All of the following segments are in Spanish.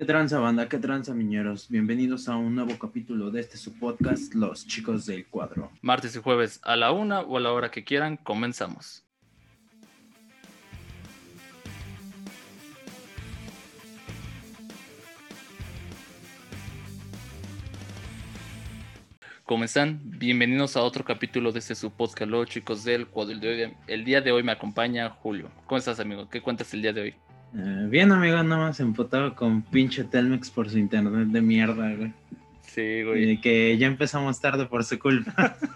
¿Qué tranza banda? ¿Qué tranza miñeros? Bienvenidos a un nuevo capítulo de este su podcast, Los Chicos del Cuadro. Martes y jueves a la una o a la hora que quieran, comenzamos. ¿Cómo están? Bienvenidos a otro capítulo de este su podcast, Los Chicos del Cuadro. El, el día de hoy me acompaña Julio. ¿Cómo estás, amigo? ¿Qué cuentas el día de hoy? Eh, bien, amigo, nada más emputado con pinche Telmex por su internet de mierda, güey. Sí, güey. Y que ya empezamos tarde por su culpa.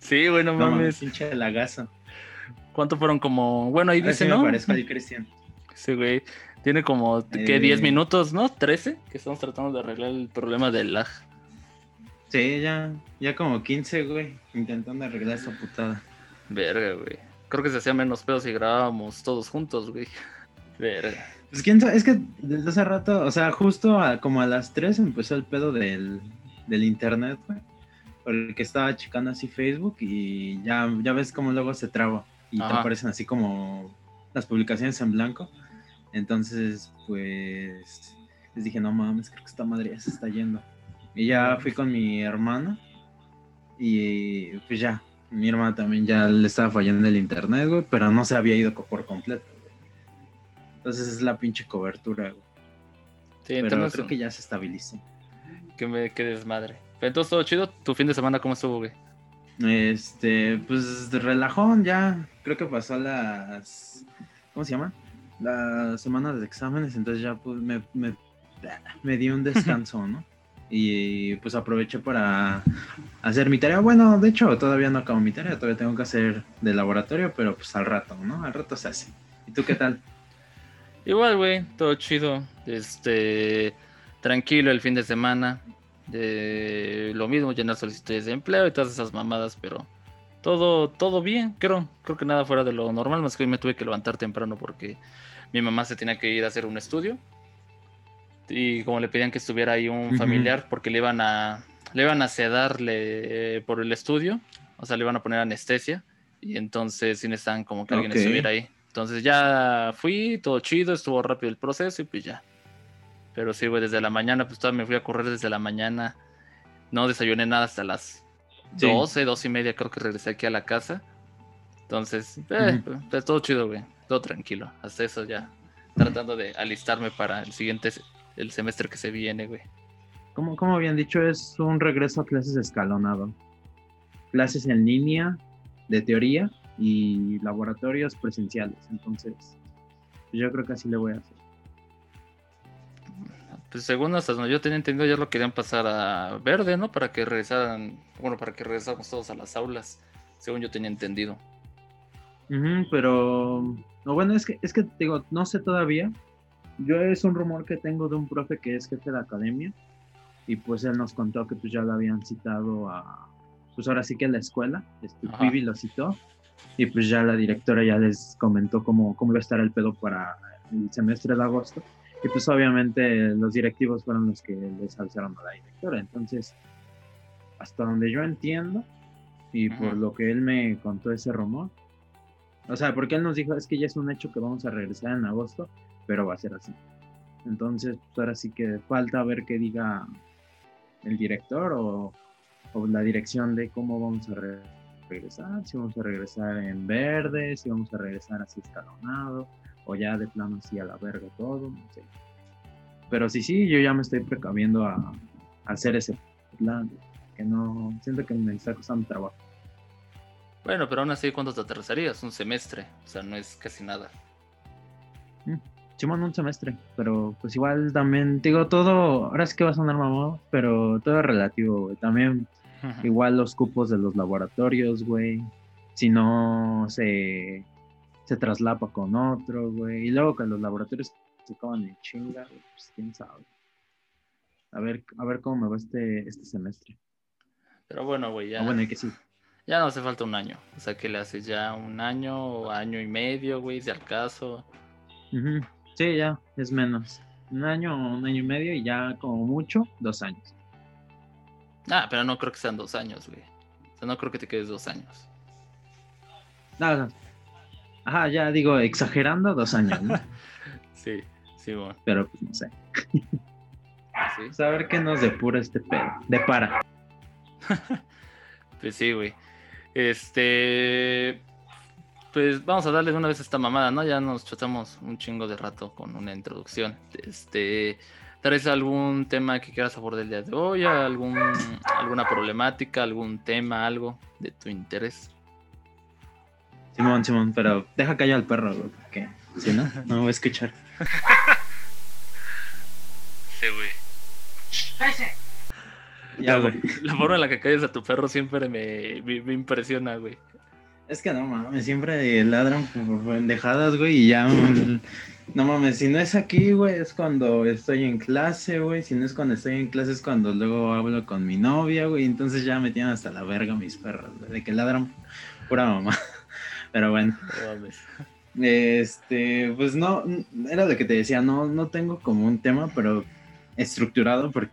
Sí, güey, no mames, mames. pinche lagazo. ¿Cuánto fueron como...? Bueno, ahí Ahora sí dice, me ¿no? parezco al Cristian. Sí, güey. Tiene como, ¿qué? Eh. 10 minutos, ¿no? 13, que estamos tratando de arreglar el problema del lag. Sí, ya, ya como 15, güey, intentando arreglar esa putada. Verga, güey. Creo que se hacía menos pedo si grabábamos todos juntos, güey. Verga. Pues quién sabe, es que desde hace rato, o sea, justo a- como a las 3 empezó el pedo del, del internet, güey. Porque estaba checando así Facebook y ya, ya ves cómo luego se traba y te aparecen así como las publicaciones en blanco. Entonces, pues les dije, no mames, creo que esta madre ya se está yendo. Y ya fui con mi hermana y pues ya, mi hermana también ya le estaba fallando el internet, güey, pero no se había ido por completo. Entonces es la pinche cobertura, güey. Sí, Pero entonces, creo que ya se estabilizó. que me quede desmadre. Pero entonces todo chido. ¿Tu fin de semana cómo estuvo, güey? Este, pues relajón ya. Creo que pasó las. ¿Cómo se llama? Las semanas de exámenes, entonces ya pues me, me, me di un descanso, ¿no? Y pues aproveché para hacer mi tarea. Bueno, de hecho, todavía no acabo mi tarea, todavía tengo que hacer de laboratorio, pero pues al rato, ¿no? Al rato se hace. ¿Y tú qué tal? Igual, güey, todo chido. Este, tranquilo el fin de semana. De lo mismo, llenar solicitudes de empleo y todas esas mamadas, pero todo, todo bien, creo. Creo que nada fuera de lo normal, más que hoy me tuve que levantar temprano porque mi mamá se tenía que ir a hacer un estudio. Y como le pedían que estuviera ahí un familiar, porque le iban a, le iban a sedarle eh, por el estudio, o sea, le iban a poner anestesia, y entonces sí necesitaban como que alguien estuviera ahí. Entonces ya fui, todo chido, estuvo rápido el proceso y pues ya. Pero sí, güey, desde la mañana, pues todavía me fui a correr desde la mañana. No desayuné nada hasta las Sí. 12, 12 y media, creo que regresé aquí a la casa. Entonces, eh, pues, todo chido, güey. Todo tranquilo. Hasta eso ya. Tratando de alistarme para el siguiente, el semestre que se viene, güey. Como, como habían dicho, es un regreso a clases escalonado. Clases en línea, de teoría, y laboratorios presenciales. Entonces, pues yo creo que así le voy a hacer. Pues según hasta donde yo tenía entendido, ya lo querían pasar a verde, ¿no? Para que regresaran, bueno, para que regresáramos todos a las aulas. Según yo tenía entendido. Pero, no, bueno, es que, es que digo, no sé todavía. Yo es un rumor que tengo de un profe que es jefe de academia y pues él nos contó que pues ya lo habían citado a, pues ahora sí que a la escuela, este, lo citó y pues ya la directora ya les comentó cómo, cómo iba a estar el pedo para el semestre de agosto. Y pues obviamente los directivos fueron los que les avisaron a la directora, entonces hasta donde yo entiendo y por lo que él me contó ese rumor, o sea, porque él nos dijo, es que ya es un hecho que vamos a regresar en agosto, pero va a ser así. Entonces, pues ahora sí que falta ver qué diga el director o, o la dirección de cómo vamos a re- regresar, si vamos a regresar en verde, si vamos a regresar así escalonado, o ya de plano así a la verga todo, no sé. Pero sí, sí, yo ya me estoy precaviendo a, a hacer ese plan, que no, siento que me está costando trabajo. Bueno, pero aún así, ¿cuánto te atrasarías? Un semestre. O sea, no es casi nada. Simón un semestre, pero pues igual también, digo, todo, ahora sí que va a sonar mamón, pero todo es relativo, güey. También igual los cupos de los laboratorios, güey. Si no se, se traslapa con otro, güey. Y luego que los laboratorios se acaban en chinga, güey, pues quién sabe. A ver, a ver cómo me va este, este semestre. Pero bueno, güey, ya, Ah, bueno, que sí. ya no hace falta un año. O sea, que le haces ya un año o año y medio, güey, si al caso. Sí, ya, es menos. Un año, un año y medio y ya como mucho, dos años. Ah, pero no creo que sean dos años, güey. O sea, no creo que te quedes dos años. Nada. Ajá, ya digo, exagerando, dos años, ¿no? Sí, sí, bueno. Pero pues no sé. Sí. Saber que nos depura este pedo. De para. Pues sí, güey. Este. Pues vamos a darle de una vez esta mamada, ¿no? Ya nos chotamos un chingo de rato con una introducción. Este. ¿Traes algún tema que quieras abordar el día de hoy? ¿Algún, ¿Alguna problemática? ¿Algún tema? ¿Algo de tu interés? Simón, Simón, pero deja callar al perro, güey, porque si no, no me voy a escuchar. Sí, güey. Ya, güey. La forma en la que calles a tu perro siempre me, me, me impresiona, güey. Es que no mames, siempre ladran por pendejadas, güey, y ya. No mames, si no es aquí, güey, es cuando estoy en clase, güey. Si no es cuando estoy en clase, es cuando luego hablo con mi novia, güey. Entonces ya me tienen hasta la verga mis perros, güey, de que ladran pura mamá. Pero bueno. No mames. Este, pues no, era lo que te decía, no, no tengo como un tema, pero estructurado, porque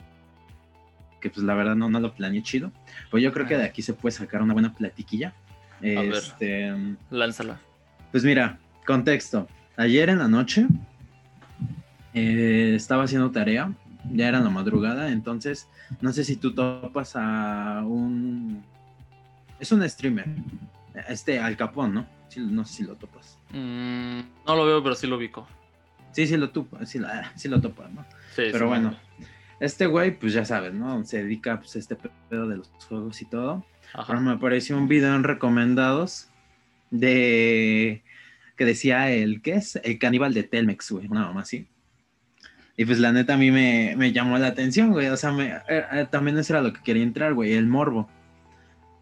que pues la verdad no, no lo planeé chido. Pues yo creo que de aquí se puede sacar una buena platiquilla. ver. Este, Lánzala. pues mira, contexto. Ayer en la noche eh, estaba haciendo tarea, ya era la madrugada, entonces no sé si tú topas a un... Es un streamer, este Al Capón, ¿no? Sí, no sé si lo topas. Mm, no lo veo, pero sí lo ubico. Sí, sí lo topas, sí, sí lo topas, ¿no? Sí, Pero bueno, este güey, pues ya sabes, ¿no? Se dedica pues, a este pedo de los juegos y todo. Ajá. Pero me apareció un video en recomendados de que decía el, ¿qué es? El caníbal de Telmex, güey, una mamá así. Y pues la neta a mí me, me llamó la atención, güey. O sea, me, eh, eh, también eso era lo que quería entrar, güey, el morbo.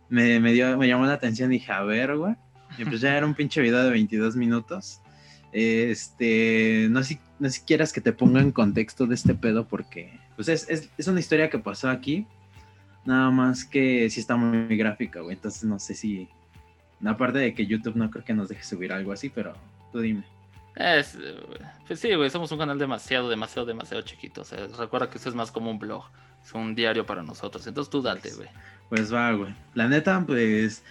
Me, me, dio, me llamó la atención, dije, a ver, güey. Y pues ya era un pinche video de 22 minutos. Este, no sé, si- no si quieras que te ponga en contexto de este pedo porque, pues es, es, es una historia que pasó aquí. Nada más que sí está muy gráfica, güey. Entonces no sé si, aparte de que YouTube no creo que nos deje subir algo así, pero tú dime. Es, pues sí, güey, somos un canal demasiado, demasiado, demasiado chiquito. O sea, recuerda que esto es más como un blog, es un diario para nosotros. Entonces tú date, güey. Pues va, güey. La neta, pues.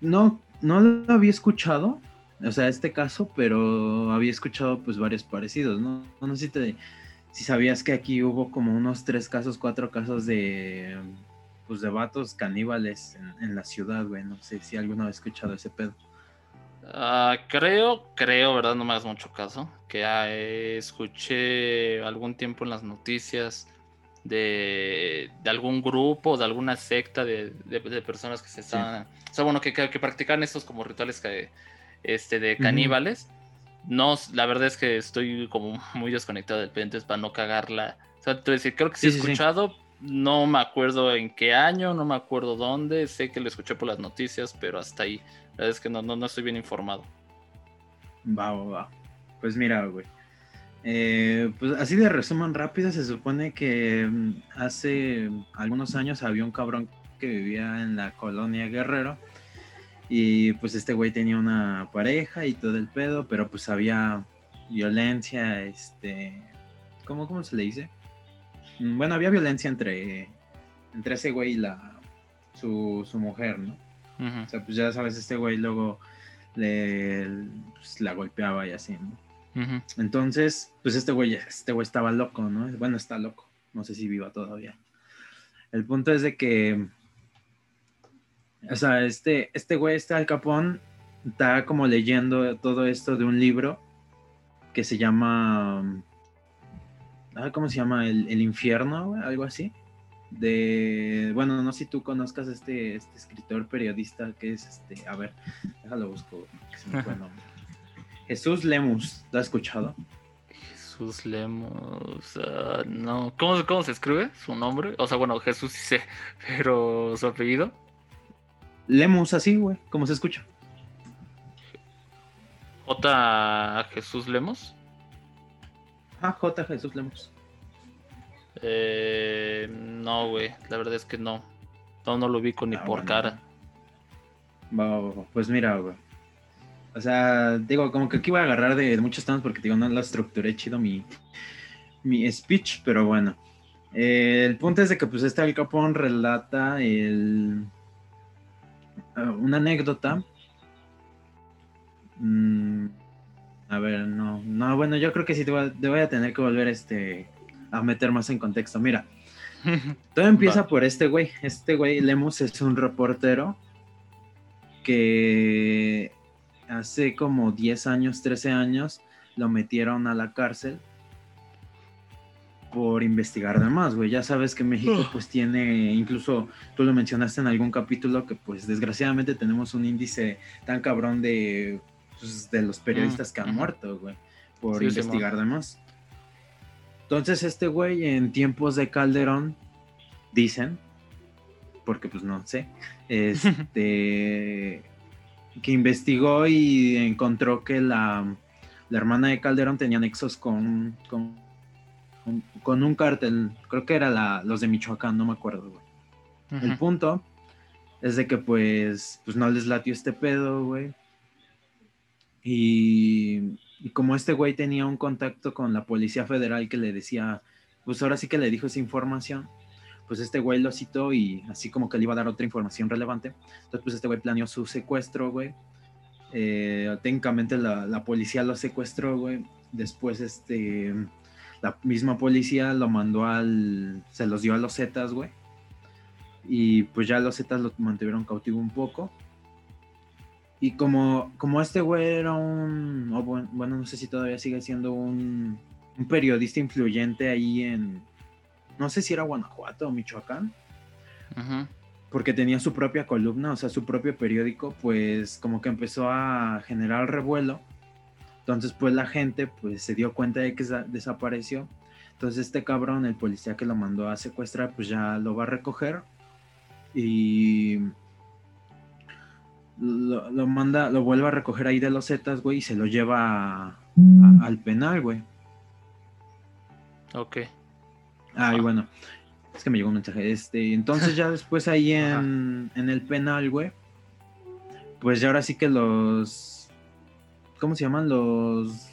No, no lo había escuchado. O sea, este caso, pero había escuchado pues varios parecidos, ¿no? No sé si te. Si sabías que aquí hubo como unos tres casos, cuatro casos de. Pues de vatos caníbales en, en la ciudad, güey. No sé si alguno ha escuchado ese pedo. Ah, creo, creo, ¿verdad? No me hagas mucho caso. Que eh, escuché algún tiempo en las noticias de, de algún grupo, de alguna secta de, de- de personas que se estaban. O sea, bueno, que, que, que practican estos como rituales que, este, de caníbales. No, la verdad es que estoy como muy desconectado del pedo, entonces para no cagarla. O sea, te voy a decir, creo que sí, Sí, he sí. No me acuerdo en qué año, no me acuerdo dónde. Sé que lo escuché por las noticias, pero hasta ahí. La verdad es que no, no, no estoy bien informado. Va, va, va. Pues mira, güey. Eh, pues así de resumen rápido, se supone que mm, hace algunos años había un cabrón que vivía en la colonia Guerrero y pues este güey tenía una pareja y todo el pedo, pero pues había violencia, este, ¿cómo, cómo se le dice? Mm, Bueno, había violencia entre, entre ese güey y la, su, su mujer, ¿no? O sea, pues ya sabes, este güey luego le, pues, la golpeaba y así, ¿no? Entonces, pues este güey, este güey estaba loco, ¿no? Bueno, está loco. No sé si viva todavía. El punto es de que, o sea, este, este güey, este Al Capón, está como leyendo todo esto de un libro que se llama, ¿cómo se llama? El, el infierno, güey, algo así. De, bueno, no sé si tú conozcas este, este escritor periodista que es este, a ver, déjalo busco, que se me fue el nombre. Jesús Lemus, ¿lo has escuchado? Jesús Lemos. ah, no. ¿Cómo, ¿Cómo se escribe su nombre? O sea, bueno, Jesús sí sé, pero su apellido. Lemus, así, güey, como se escucha. J. Jesús Lemos. Ah, J. Jesús Lemus. Eh, no, güey. La verdad es que no. No, no lo ubico ni Ah, por bueno. cara. Pues mira, güey. O sea, digo, como que aquí voy a agarrar de, de muchos temas porque digo, no la estructuré chido mi, mi speech, pero bueno. Eh, el punto es de que pues este Al Capón relata el, eh, una anécdota. A ver, no, no, bueno, yo creo que sí te voy a, tener que volver este, a meter más en contexto. Mira, todo empieza por este güey. Este güey, Lemus, es un reportero que hace como 10 años, 13 años, lo metieron a la cárcel por investigar de más, güey. Ya sabes que México pues tiene, incluso tú lo mencionaste en algún capítulo, que pues desgraciadamente tenemos un índice tan cabrón de, pues, de los periodistas que han muerto, güey, por investigar de más. Entonces este güey en tiempos de Calderón, dicen, porque pues no sé, este, que investigó y encontró que la, la hermana de Calderón tenía nexos con, con con un cártel, creo que era la, los de Michoacán, no me acuerdo, güey. El punto es de que pues, pues no les latió este pedo, güey. Y, como este güey tenía un contacto con la Policía Federal que le decía, pues ahora sí que le dijo esa información, pues este güey lo citó y así como que le iba a dar otra información relevante. Entonces pues este güey planeó su secuestro, güey. Eh, técnicamente la, la policía lo secuestró, güey. Después este la misma policía lo mandó al. Se los dio a los Zetas, güey. Y pues ya los Zetas lo mantuvieron cautivo un poco. Y como, como este güey era un. bueno, no sé si todavía sigue siendo un, un periodista influyente ahí en. No sé si era Guanajuato o Michoacán. Porque tenía su propia columna, o sea, su propio periódico, pues como que empezó a generar revuelo entonces, pues la gente pues se dio cuenta de que desapareció. Entonces este cabrón, el policía que lo mandó a secuestrar, pues ya lo va a recoger y lo, manda, lo vuelve a recoger ahí de los Zetas, güey, y se lo lleva al penal, güey. Ok. Ay, bueno, es que me llegó un mensaje. Este, entonces ya después ahí en, en el penal, güey, pues ya ahora sí que los ¿cómo se llaman? Los,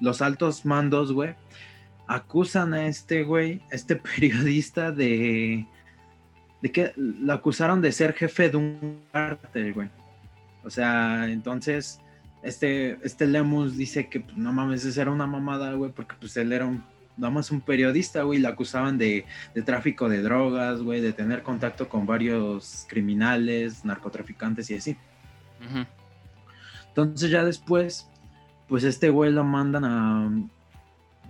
los altos mandos, güey, acusan a este güey, este periodista de, de que lo acusaron de ser jefe de un cártel, güey. O sea, entonces, este, este Lemus dice que pues, no mames, esa era una mamada, güey, porque pues él era un, nada más un periodista, güey, lo acusaban de, de, tráfico de drogas, güey, de tener contacto con varios criminales, narcotraficantes y así. Entonces ya después, pues este güey lo mandan a...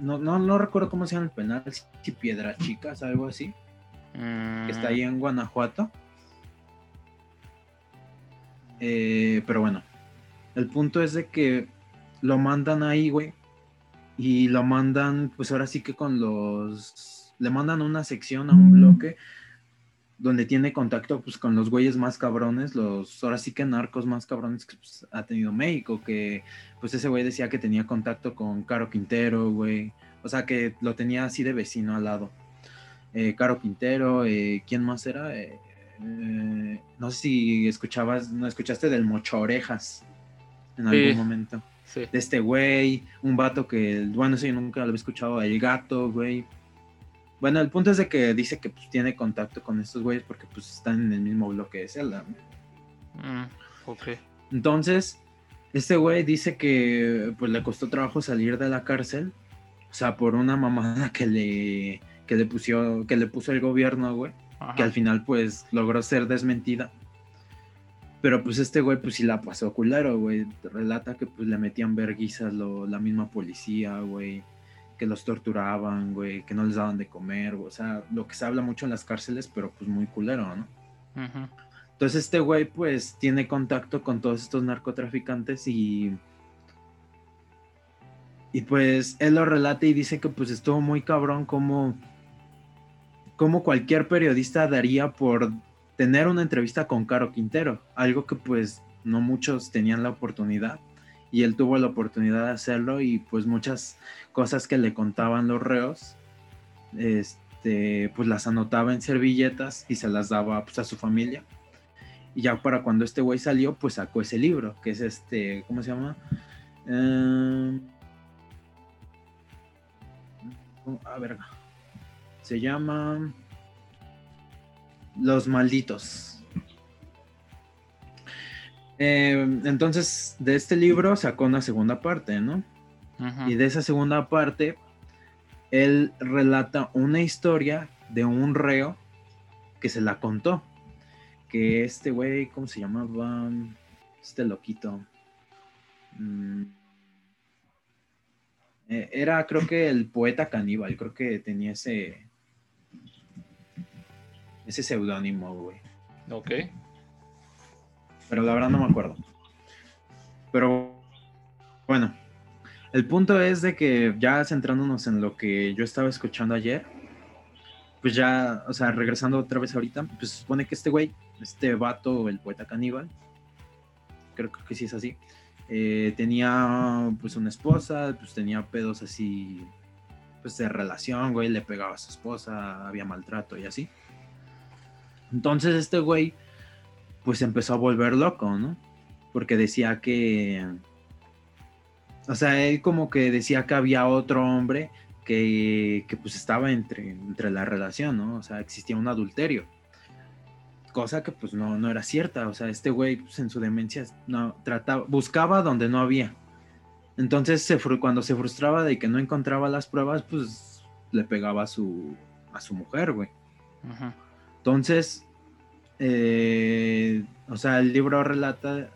No, no, recuerdo cómo se llama el penal, si Piedra Chicas, algo así. Que está ahí en Guanajuato. Eh, pero bueno, el punto es de que lo mandan ahí, güey. Y lo mandan, pues ahora sí que con los... Le mandan una sección a un bloque donde tiene contacto pues con los güeyes más cabrones, los ahora sí que narcos más cabrones que pues, ha tenido México, que pues ese güey decía que tenía contacto con Caro Quintero, güey, o sea que lo tenía así de vecino al lado. Eh, Caro Quintero, eh, ¿quién más era? Eh, no sé si escuchabas, no escuchaste del Mocho Orejas en algún momento. De este güey, un vato que, bueno, sí, nunca lo había escuchado, el gato, güey bueno, el punto es de que dice que pues, tiene contacto con estos güeyes porque pues están en el mismo bloque de Zelda. Mm, ok. Entonces, este güey dice que pues le costó trabajo salir de la cárcel. O sea, por una mamada que le, que le, puso, que le puso el gobierno, güey. Que al final pues logró ser desmentida. Pero pues este güey pues sí la pasó culero, güey. Relata que pues le metían verguizas la misma policía, güey que los torturaban, güey, que no les daban de comer, o sea, lo que se habla mucho en las cárceles, pero pues muy culero, ¿no? Entonces este güey pues tiene contacto con todos estos narcotraficantes y... Y pues él lo relata y dice que pues estuvo muy cabrón como, como cualquier periodista daría por tener una entrevista con Caro Quintero, algo que pues no muchos tenían la oportunidad y él tuvo la oportunidad de hacerlo y pues muchas cosas que le contaban los reos, este, pues las anotaba en servilletas y se las daba pues, a su familia. Y ya para cuando este güey salió, pues sacó ese libro, que es este, ¿cómo se llama? Em, a ver, se llama Los Malditos. Eh, entonces, de este libro sacó una segunda parte, ¿no? Y de esa segunda parte, él relata una historia de un reo que se la contó. Que este güey, ¿cómo se llamaba? Este loquito. Mm. Eh, Era, creo que el poeta caníbal, creo que tenía ese. Ese seudónimo, güey. Ok. Pero la verdad no me acuerdo. Pero bueno, el punto es de que ya centrándonos en lo que yo estaba escuchando ayer, pues ya, o sea, regresando otra vez ahorita, pues se supone que este güey, este vato, el poeta caníbal, creo, creo que sí es así, eh, tenía pues una esposa, pues tenía pedos así, pues de relación, güey, le pegaba a su esposa, había maltrato y así. Entonces este güey, pues empezó a volver loco, ¿no? Porque decía que, o sea, él como que decía que había otro hombre que, que pues estaba entre, entre la relación, ¿no? O sea, existía un adulterio. Cosa que pues no, no era cierta, o sea, este güey pues, en su demencia no, trataba, buscaba donde no había. Entonces se, cuando se frustraba de que no encontraba las pruebas, pues le pegaba a su, a su mujer, güey. Ujú. Entonces, eh, o sea, el libro relata,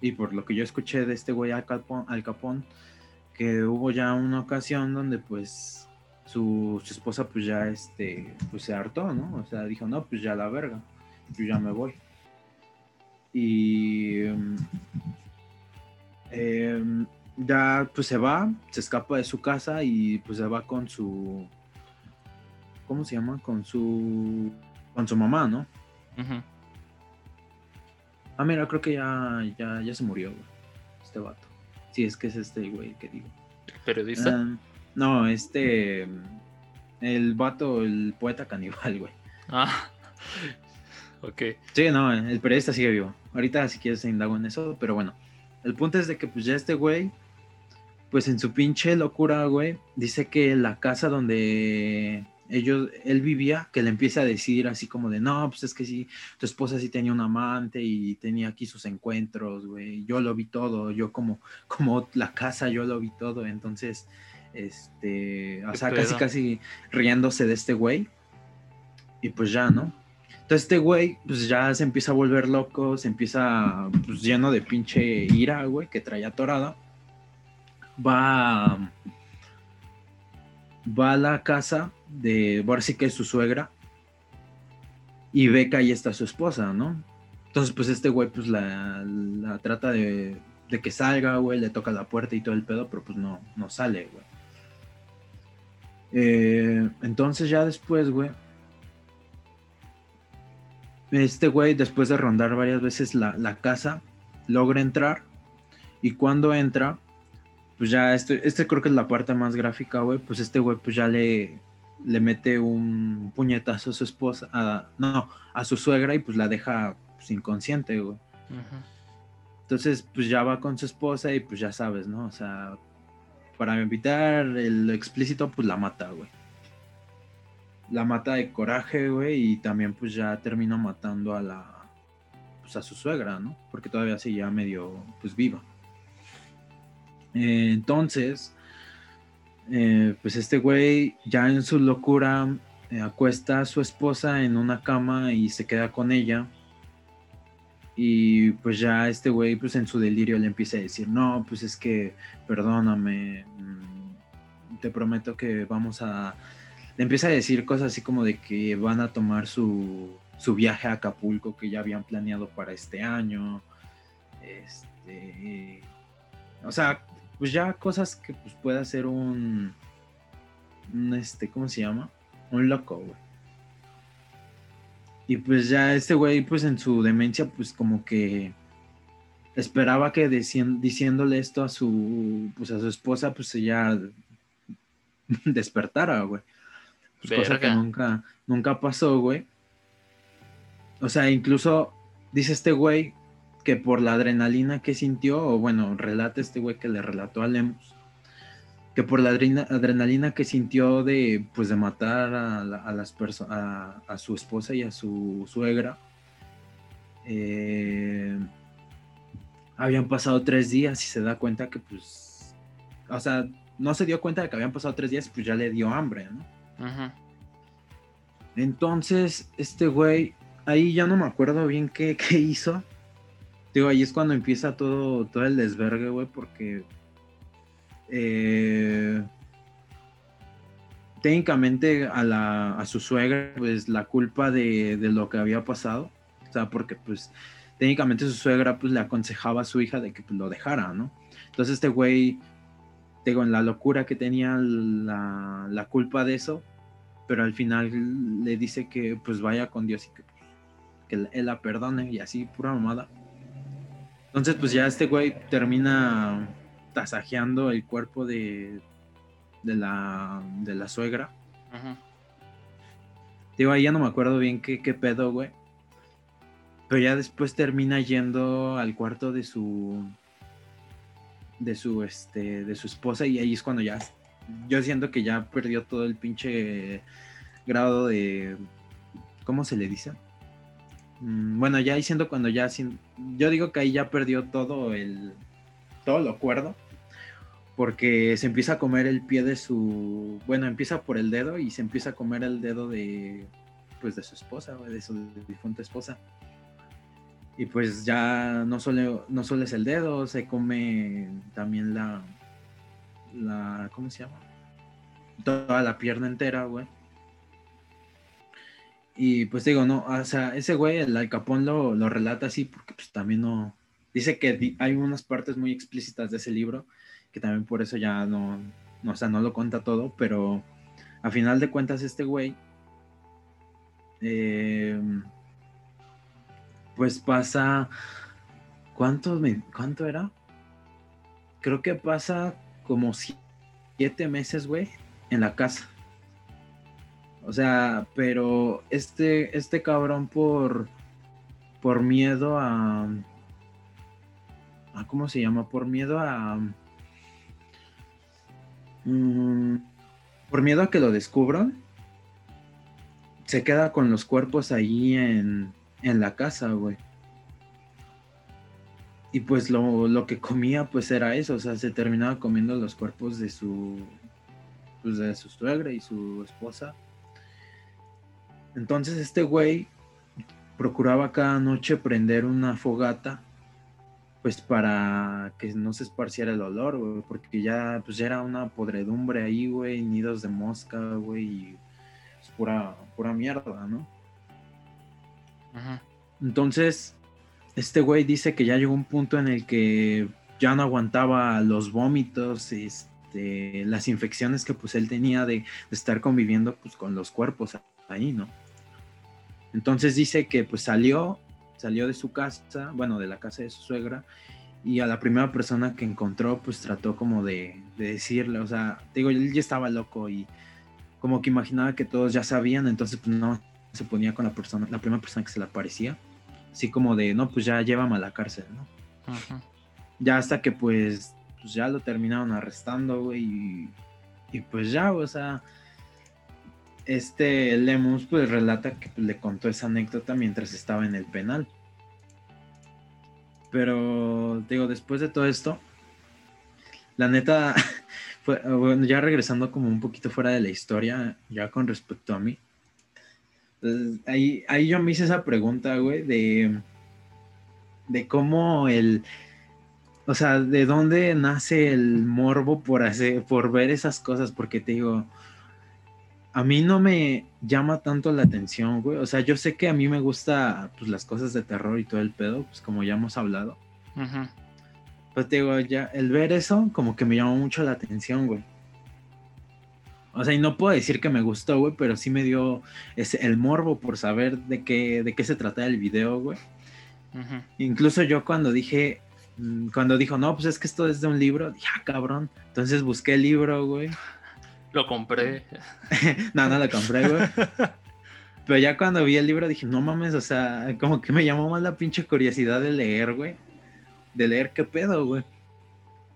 y por lo que yo escuché de este güey Al Capón, Al Capón, que hubo ya una ocasión donde pues su, esposa pues ya este, pues se hartó, ¿no? O sea, dijo, no, pues ya la verga, yo ya me voy. Y em, ya pues se va, se escapa de su casa y pues se va con su, ¿cómo se llama? Con su, con su mamá, ¿no? Ujú. Ah, mira, creo que ya, ya, ya se murió, güey, este vato. Sí, es que es este güey que digo. ¿El periodista? Ah, no, este, el vato, el poeta caníbal, güey. Ah. Ok. Sí, no, el periodista sigue vivo. Ahorita si quieres indago en eso, pero bueno. El punto es de que pues ya este güey, pues en su pinche locura, güey, dice que la casa donde ellos, él vivía, que le empieza a decir así como de, no, pues es que sí, tu esposa sí tenía un amante y tenía aquí sus encuentros, güey. Yo lo vi todo, yo como, como la casa, yo lo vi todo. Entonces, este, o ¿Qué sea, casi, casi riéndose de este güey. Y pues ya, ¿no? Entonces este güey, pues ya se empieza a volver loco, se empieza pues, lleno de pinche ira, güey, que traía atorada. Va, va a la casa de, sí que es su suegra, y ve que ahí está su esposa, ¿no? Entonces pues este güey pues la, trata de, de que salga, güey, le toca la puerta y todo el pedo, pero pues no, no sale, güey. Eh, entonces ya después, güey, este güey, después de rondar varias veces la, la casa, logra entrar. Y cuando entra, pues ya, este, este creo que es la parte más gráfica, güey. Pues este güey, pues ya le, le mete un puñetazo a su esposa, a- no, a su suegra y pues la deja pues, inconsciente, güey. Entonces, pues ya va con su esposa y pues ya sabes, ¿no? O sea, para evitar el explícito, pues la mata, güey. La mata de coraje, güey, y también pues ya termina matando a la, pues a su suegra, ¿no? Porque todavía seguía medio, pues viva. Eh, entonces, eh, pues este güey ya en su locura eh, acuesta a su esposa en una cama y se queda con ella. Y pues ya este güey, pues en su delirio le empieza a decir, no, pues es que perdóname, mm, te prometo que vamos a... Le empieza a decir cosas así como de que van a tomar su, su viaje a Acapulco que ya habían planeado para este año. Este... O sea, pues ya cosas que pues puede hacer un... un este, ¿cómo se llama? Un loco, güey. Y pues ya este güey, pues en su demencia, pues como que esperaba que diciéndole esto a su, pues a su esposa, pues ella despertara, güey. Pues cosa que nunca, nunca pasó, güey. O sea, incluso dice este güey que por la adrenalina que sintió, o bueno, relata este güey que le relató a Lemus, que por la adrena- adrenalina que sintió de, pues, de matar a, la- a las a, a su esposa y a su suegra, eh, habían pasado tres días y se da cuenta que, pues, o sea, no se dio cuenta de que habían pasado tres días, pues ya le dio hambre, ¿no? Ajá. Entonces, este güey, ahí ya no me acuerdo bien qué, qué hizo. Digo, ahí es cuando empieza todo, todo el desvergue, güey, porque eh, técnicamente a, la, a su suegra, pues la culpa de, de, lo que había pasado, o sea, porque pues técnicamente su suegra pues le aconsejaba a su hija de que pues, lo dejara, ¿no? Entonces este güey, digo, en la locura que tenía la, la culpa de eso, pero al final le dice que pues vaya con Dios y que, que él la perdone y así, pura mamada. Entonces pues ya este güey termina tasajeando el cuerpo de, de, la, de la suegra. Ajá. Digo, ahí ya no me acuerdo bien qué, qué pedo, güey. Pero ya después termina yendo al cuarto de su de su este de su esposa y ahí es cuando ya yo siento que ya perdió todo el pinche grado de ¿cómo se le dice? Mm, bueno, ya diciendo cuando ya sin yo digo que ahí ya perdió todo el todo lo cuerdo porque se empieza a comer el pie de su bueno, empieza por el dedo y se empieza a comer el dedo de pues de su esposa, de su difunta esposa y pues ya no solo, no solo es el dedo, se come también la, la, ¿cómo se llama? Toda la pierna entera, güey. Y pues digo, no, o sea, ese güey, el Alcapón lo, lo relata así porque pues también no, dice que hay unas partes muy explícitas de ese libro que también por eso ya no, no o sea, no lo cuenta todo, pero a final de cuentas este güey... Eh, pues pasa. ¿Cuánto, ¿Cuánto era? Creo que pasa como siete meses, güey, en la casa. O sea, pero este, este cabrón por, por miedo a, a, ¿cómo se llama? Por miedo a, um, por miedo a que lo descubran, se queda con los cuerpos ahí en, en la casa, güey. Y pues lo, lo, que comía pues era eso, o sea, se terminaba comiendo los cuerpos de su, pues de su suegra y su esposa. Entonces este güey procuraba cada noche prender una fogata, pues para que no se esparciera el olor, güey, porque ya, pues ya era una podredumbre ahí, güey, nidos de mosca, güey, y pues, pura, pura mierda, ¿no? Ajá. Entonces, este güey dice que ya llegó un punto en el que ya no aguantaba los vómitos, este, las infecciones que pues él tenía de, de, estar conviviendo pues con los cuerpos ahí, ¿no? Entonces dice que pues salió, salió de su casa, bueno, de la casa de su suegra, y a la primera persona que encontró pues trató como de, de decirle, o sea, digo, él ya estaba loco y como que imaginaba que todos ya sabían, entonces pues no se ponía con la persona, la primera persona que se le aparecía, así como de, no, pues ya llévame a la cárcel, ¿no? Ajá. Ya hasta que pues, pues ya lo terminaron arrestando, güey, y, y, pues ya, o sea, este Lemus pues relata que pues, le contó esa anécdota mientras estaba en el penal. Pero, digo, después de todo esto, la neta, bueno, ya regresando como un poquito fuera de la historia, ya con respecto a mí, entonces, ahí, ahí yo me hice esa pregunta, güey, de, de cómo el, o sea, de dónde nace el morbo por hacer, por ver esas cosas, porque te digo, a mí no me llama tanto la atención, güey. O sea, yo sé que a mí me gusta, pues, las cosas de terror y todo el pedo, pues, como ya hemos hablado. Ajá. Pues te digo, ya, el ver eso, como que me llamó mucho la atención, güey. O sea, y no puedo decir que me gustó, güey, pero sí me dio ese, el morbo por saber de qué, de qué se trata el video, güey. Ajá. Incluso yo cuando dije, mm, cuando dijo, no, pues es que esto es de un libro, dije, ah, cabrón. Entonces busqué el libro, güey. Lo compré. no, no lo compré, güey. Pero ya cuando vi el libro dije, no mames, o sea, como que me llamó más la pinche curiosidad de leer, güey. De leer qué pedo, güey.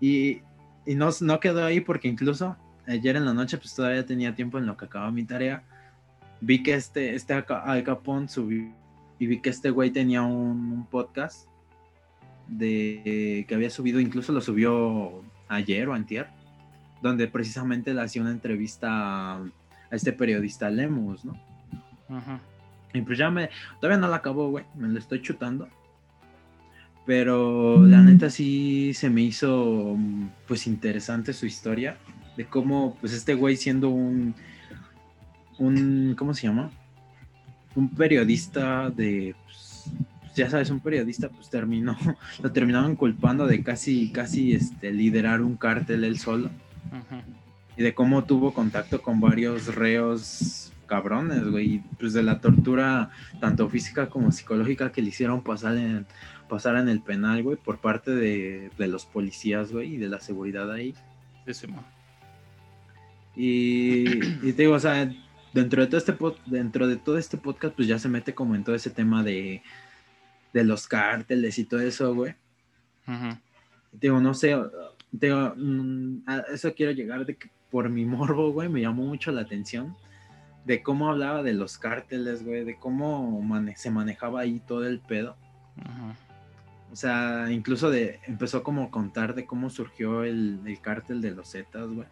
Y, y no, no quedó ahí porque incluso ayer en la noche, pues todavía tenía tiempo en lo que acababa mi tarea. Vi que este, este Al Capón subió y vi que este güey tenía un, podcast de que había subido, incluso lo subió ayer o antier, donde precisamente le hacía una entrevista a, este periodista Lemus, ¿no? Ajá. Y pues ya me, todavía no la acabó, güey, me lo estoy chutando. Pero la neta sí se me hizo mm, pues interesante su historia de cómo pues este güey siendo un un ¿cómo se llama? Un periodista de pues, ya sabes, un periodista pues terminó lo terminaron culpando de casi casi este liderar un cártel él solo Y de cómo tuvo contacto con varios reos cabrones, güey, y, pues de la tortura tanto física como psicológica que le hicieron pasar en, pasar en el penal, güey, por parte de, de los policías, güey, y de la seguridad ahí. Sí, sí. Y, y te digo, o sea, dentro de todo este dentro de todo este podcast, pues ya se mete como en todo ese tema de, de los cárteles y todo eso, güey. Te digo, no sé, digo, mm, a eso quiero llegar de que por mi morbo, güey, me llamó mucho la atención de cómo hablaba de los cárteles, güey, de cómo mane- se manejaba ahí todo el pedo. Ajá. O sea, incluso de, empezó como a contar de cómo surgió el, el cártel de los Zetas, güey.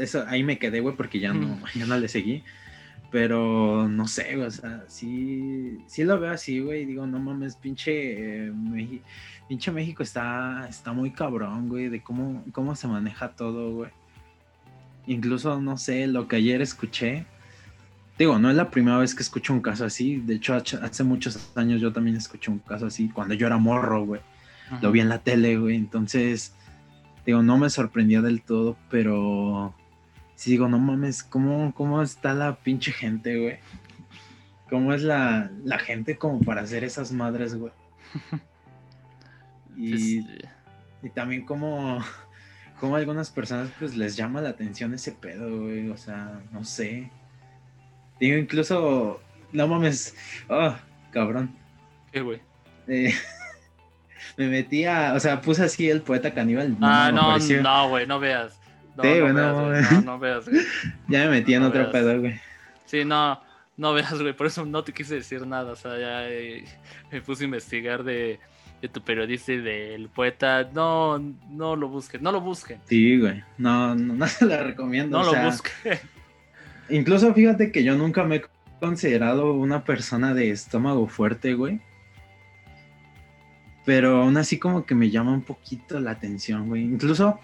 Eso, ahí me quedé, güey, porque ya no, ya no le seguí. Pero no sé, o sea, sí, sí lo veo así, güey. Digo, no mames, pinche, eh, Meji- pinche México está, está muy cabrón, güey, de cómo, cómo se maneja todo, güey. Incluso, no sé, lo que ayer escuché. Digo, no es la primera vez que escucho un caso así. De hecho, hace hace muchos años yo también escuché un caso así, cuando yo era morro, güey lo vi en la tele, güey. Entonces, digo, no me sorprendió del todo, pero sí digo, no mames, ¿cómo, cómo está la pinche gente, güey? ¿Cómo es la, la gente como para hacer esas madres, güey? Y, Este, y también como, como a algunas personas pues les llama la atención ese pedo, güey. O sea, no sé. Digo, incluso, no mames, oh, cabrón. ¿Qué, güey? Eh, me metí a, o sea, puse así el poeta caníbal. Ah, no, no, güey, no veas. No, Sí, no güey, no, veas, güey, no, no veas, güey. Ya me metí en No otro veas. pedo, güey. Sí, no, no veas, güey, por eso no te quise decir nada, o sea, ya eh, me puse a investigar de, de tu periodista y del poeta, no, no lo busquen, no lo busquen, Sí, güey. No, no, no se la recomiendo. no o lo sea, busquen. Incluso fíjate que yo nunca me he considerado una persona de estómago fuerte, güey. Pero aún así como que me llama un poquito la atención, güey. Incluso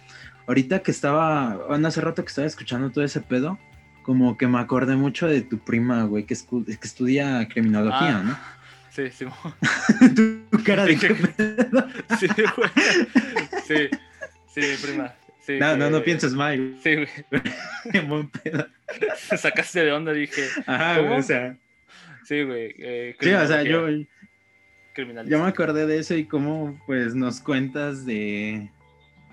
ahorita que estaba, bueno, hace rato que estaba escuchando todo ese pedo, como que me acordé mucho de tu prima, güey, que, escu- que estudia criminología, Ah, Sí, sí, ¿no? tu cara de Sí, qué pedo. sí, güey, sí, sí, prima, sí. No, no, no que- pienses mal, Sí, güey. Buen pedo. te sacaste de onda, dije, Ajá, ¿Cómo? güey, o sea. sí, güey. eh, Sí, o sea, yo, Yo me acordé de eso y cómo pues nos cuentas de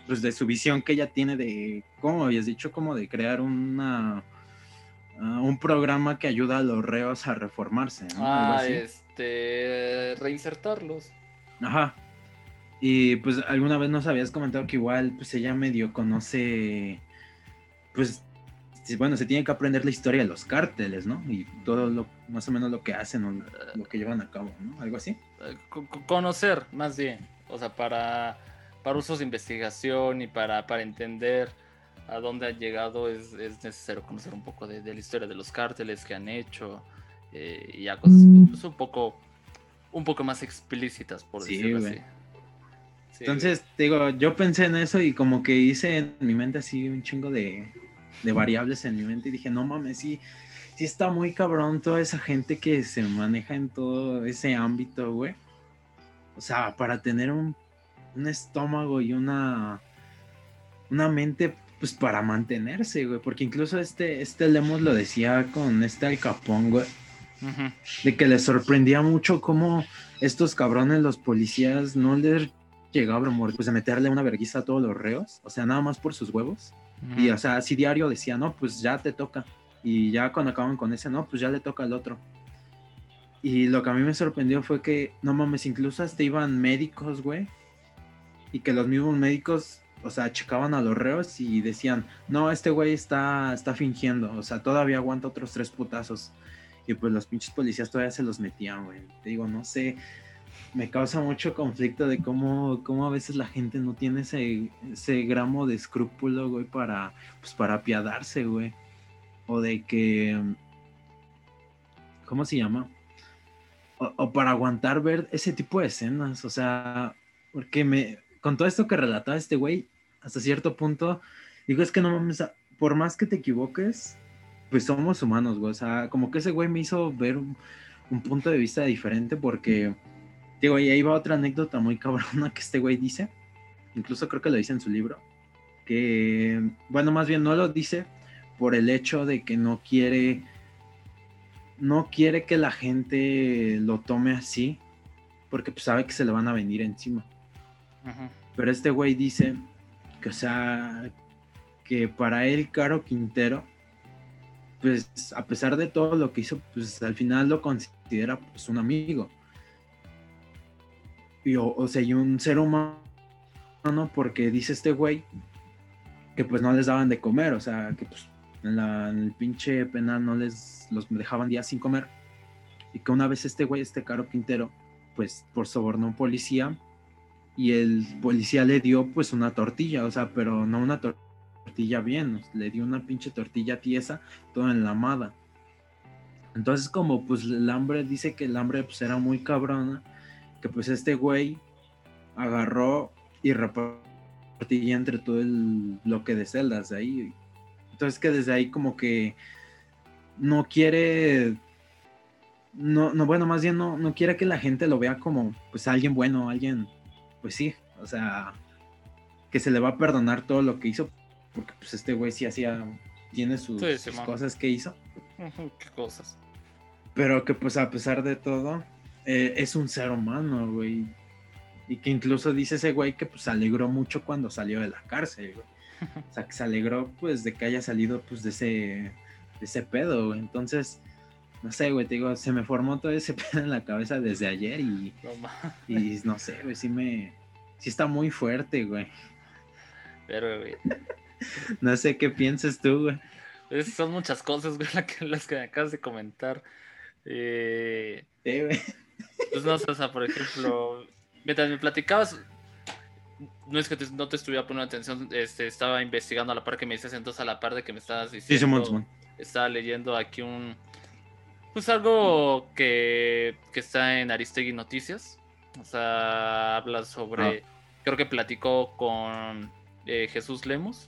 pues de su visión que ella tiene de cómo habías dicho como de crear una ah, un programa que ayuda a los reos a reformarse, ¿no? Ah, este, reinsertarlos. Ajá. Y pues alguna vez nos habías comentado que igual pues ella medio conoce pues bueno, se tiene que aprender la historia de los cárteles, ¿no? Y todo lo más o menos lo que hacen o lo que llevan a cabo, ¿no? Algo así. eh, co- co- conocer más bien, o sea, para, para usos de investigación y para, para entender a dónde han llegado es, es necesario conocer un poco de, de la historia de los cárteles que han hecho eh, y ya cosas pues, un poco un poco más explícitas por Sí, decirlo así. Sí, Entonces, digo, yo pensé en eso y como que hice en mi mente así un chingo de, de variables en mi mente y dije, no mames, sí, sí está muy cabrón toda esa gente que se maneja en todo ese ámbito, güey. O sea, para tener un, un estómago y una, una mente, pues para mantenerse, güey. Porque incluso este, este Lemos lo decía con este Al Capón, güey de que les sorprendía mucho cómo estos cabrones, los policías, no les llegaba amor, pues a meterle una verguiza a todos los reos, o sea, nada más por sus huevos. Y, o sea, así diario decía, no, pues ya te toca. Y ya cuando acaban con ese, no, pues ya le toca al otro. Y lo que a mí me sorprendió fue que, no mames, incluso hasta iban médicos, güey. Y que los mismos médicos, o sea, checaban a los reos y decían, no, este güey está, está fingiendo, o sea, todavía aguanta otros tres putazos. Y pues los pinches policías todavía se los metían, güey. Te digo, no sé. me causa mucho conflicto de cómo, cómo a veces la gente no tiene ese, ese gramo de escrúpulo, güey, para, pues, para apiadarse, güey. O de que, ¿cómo se llama? O, para aguantar ver ese tipo de escenas, o sea, porque me, con todo esto que relataba este güey, hasta cierto punto, digo, es que no mames, por más que te equivoques, pues somos humanos, güey, o sea, como que ese güey me hizo ver un, un punto de vista diferente porque Digo, y ahí va otra anécdota muy cabrona que este güey dice, incluso creo que lo dice en su libro, que, bueno, más bien no lo dice por el hecho de que no quiere, no quiere que la gente lo tome así, porque pues sabe que se le van a venir encima. Pero este güey dice que, o sea, que para él, Caro Quintero, pues a pesar de todo lo que hizo, pues al final lo considera pues un amigo o, sea, y un ser humano, porque dice este güey que pues no les daban de comer, o sea, que pues en, el pinche penal no les los dejaban días sin comer. Y que una vez este güey, este caro Quintero, pues por sobornó a un policía y el policía le dio pues una tortilla, o sea, pero no una tortilla bien, le dio una pinche tortilla tiesa, toda enlamada. Entonces como pues el hambre dice que el hambre pues era muy cabrona que pues este güey agarró y repartía entre todo el bloque de celdas de ahí. Entonces que desde ahí como que no quiere, no, no bueno, más bien no, no quiere que la gente lo vea como pues alguien bueno, alguien, pues sí, o sea, que se le va a perdonar todo lo que hizo, porque pues este güey sí hacía, tiene sus, sus cosas que hizo. ¿Qué cosas? Pero que pues a pesar de todo, eh, es un ser humano, güey. Y que incluso dice ese güey que pues se alegró mucho cuando salió de la cárcel, güey. O sea, que se alegró pues de que haya salido pues de ese, de ese pedo, güey. Entonces, no sé, güey, te digo, se me formó todo ese pedo en la cabeza desde ayer y no, y no sé, güey, sí me, sí está muy fuerte, güey. Pero, güey. no sé qué piensas tú, güey. son muchas cosas, güey, las que, las que me acabas de comentar. Eh... Sí, güey. Pues no sé, o sea, por ejemplo, mientras me platicabas, no es que no te estuviera poniendo atención, este, estaba investigando a la par que me dices, entonces a la par de que me estabas diciendo, sí, estaba leyendo aquí un, pues algo que, que está en Aristegui Noticias, o sea, habla sobre, ah. creo que platicó con eh, Jesús Lemos,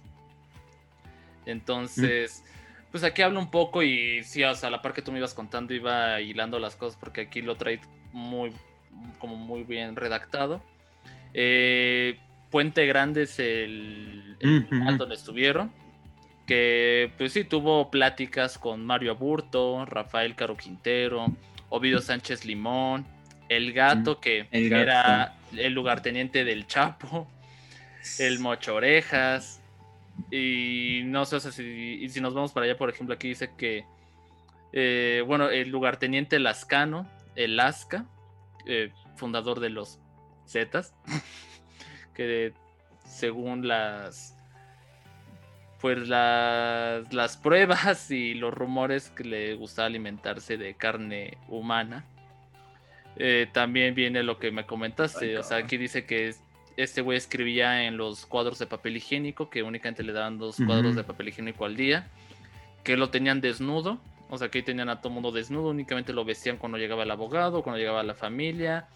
entonces... Pues aquí hablo un poco y sí, o sea, a la par que tú me ibas contando iba hilando las cosas porque aquí lo trae muy, como muy bien redactado. Eh, Puente Grande es el, el donde estuvieron. Que pues sí, tuvo pláticas con Mario Aburto, Rafael Caro Quintero, Ovidio Sánchez Limón, el gato que era el lugarteniente del Chapo, el Mocho Orejas. Y no sé si, si nos vamos para allá, por ejemplo, aquí dice que, eh, bueno, el lugarteniente Lascano, el Lasca, eh, fundador de los Zetas, que según las pues las, las pruebas y los rumores que le gusta alimentarse de carne humana. Eh, también viene lo que me comentaste, o sea, aquí dice que este güey escribía en los cuadros de papel higiénico, que únicamente le daban dos cuadros de papel higiénico al día, que lo tenían desnudo o sea, que ahí tenían a todo mundo desnudo, únicamente lo vestían cuando llegaba el abogado, cuando llegaba la familia,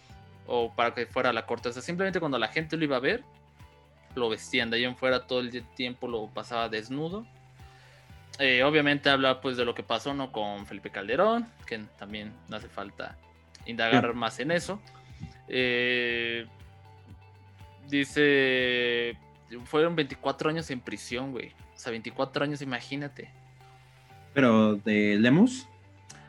o para que fuera a la corte. O sea, simplemente cuando la gente lo iba a ver, lo vestían. De ahí en fuera todo el tiempo lo pasaba desnudo. Eh, obviamente habla pues de lo que pasó ¿no? con Felipe Calderón, que también no hace falta indagar más en eso. Eh, dice, fueron 24 años en prisión, güey. O sea, 24 años, imagínate. ¿Pero de Lemus?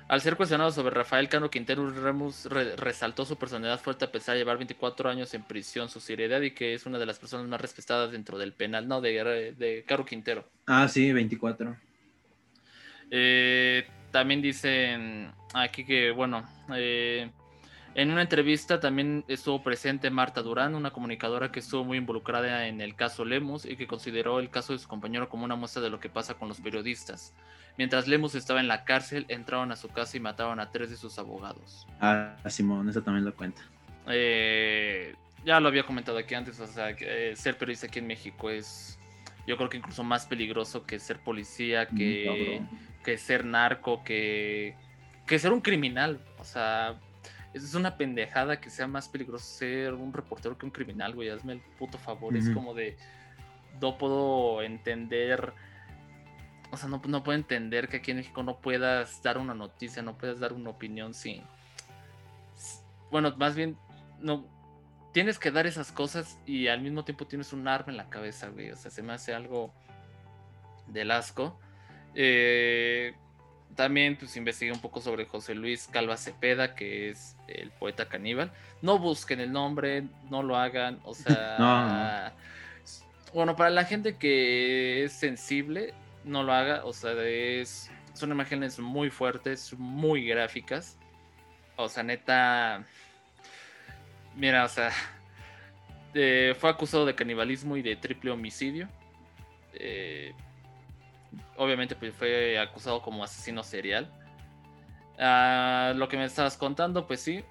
Al ser cuestionado sobre Rafael Cano Quintero, Remus resaltó su personalidad fuerte a pesar de llevar 24 años en prisión, su seriedad y que es una de las personas más respetadas dentro del penal, no, de, de Caro Quintero. Ah, sí, 24. Eh, también dicen aquí que, bueno, eh, en una entrevista también estuvo presente Marta Durán, una comunicadora que estuvo muy involucrada en el caso Lemus y que consideró el caso de su compañero como una muestra de lo que pasa con los periodistas. Mientras Lemus estaba en la cárcel, entraron a su casa y mataron a tres de sus abogados. Ah, Simón, eso también lo cuenta. eh, ya lo había comentado aquí antes, o sea, eh, ser periodista aquí en México es, yo creo que incluso más peligroso que ser policía, que, que ser narco, que, que ser un criminal. O sea, es una pendejada que sea más peligroso ser un reportero que un criminal, güey. Hazme el puto favor. Es como de. No puedo entender. O sea, no, no, puedo entender que aquí en México no puedas dar una noticia, no puedas dar una opinión sin. Bueno, más bien, no. Tienes que dar esas cosas y al mismo tiempo tienes un arma en la cabeza, güey. O sea, se me hace algo del asco. Eh, también pues investigué un poco sobre José Luis Calva Cepeda, que es el poeta caníbal. No busquen el nombre, no lo hagan, o sea... Bueno, para la gente que es sensible, no lo haga, o sea, es, son imágenes muy fuertes, muy gráficas. O sea, neta... Mira, o sea, eh, fue acusado de canibalismo y de triple homicidio. Eh, obviamente pues, fue acusado como asesino serial. Ah, lo que me estabas contando, pues sí.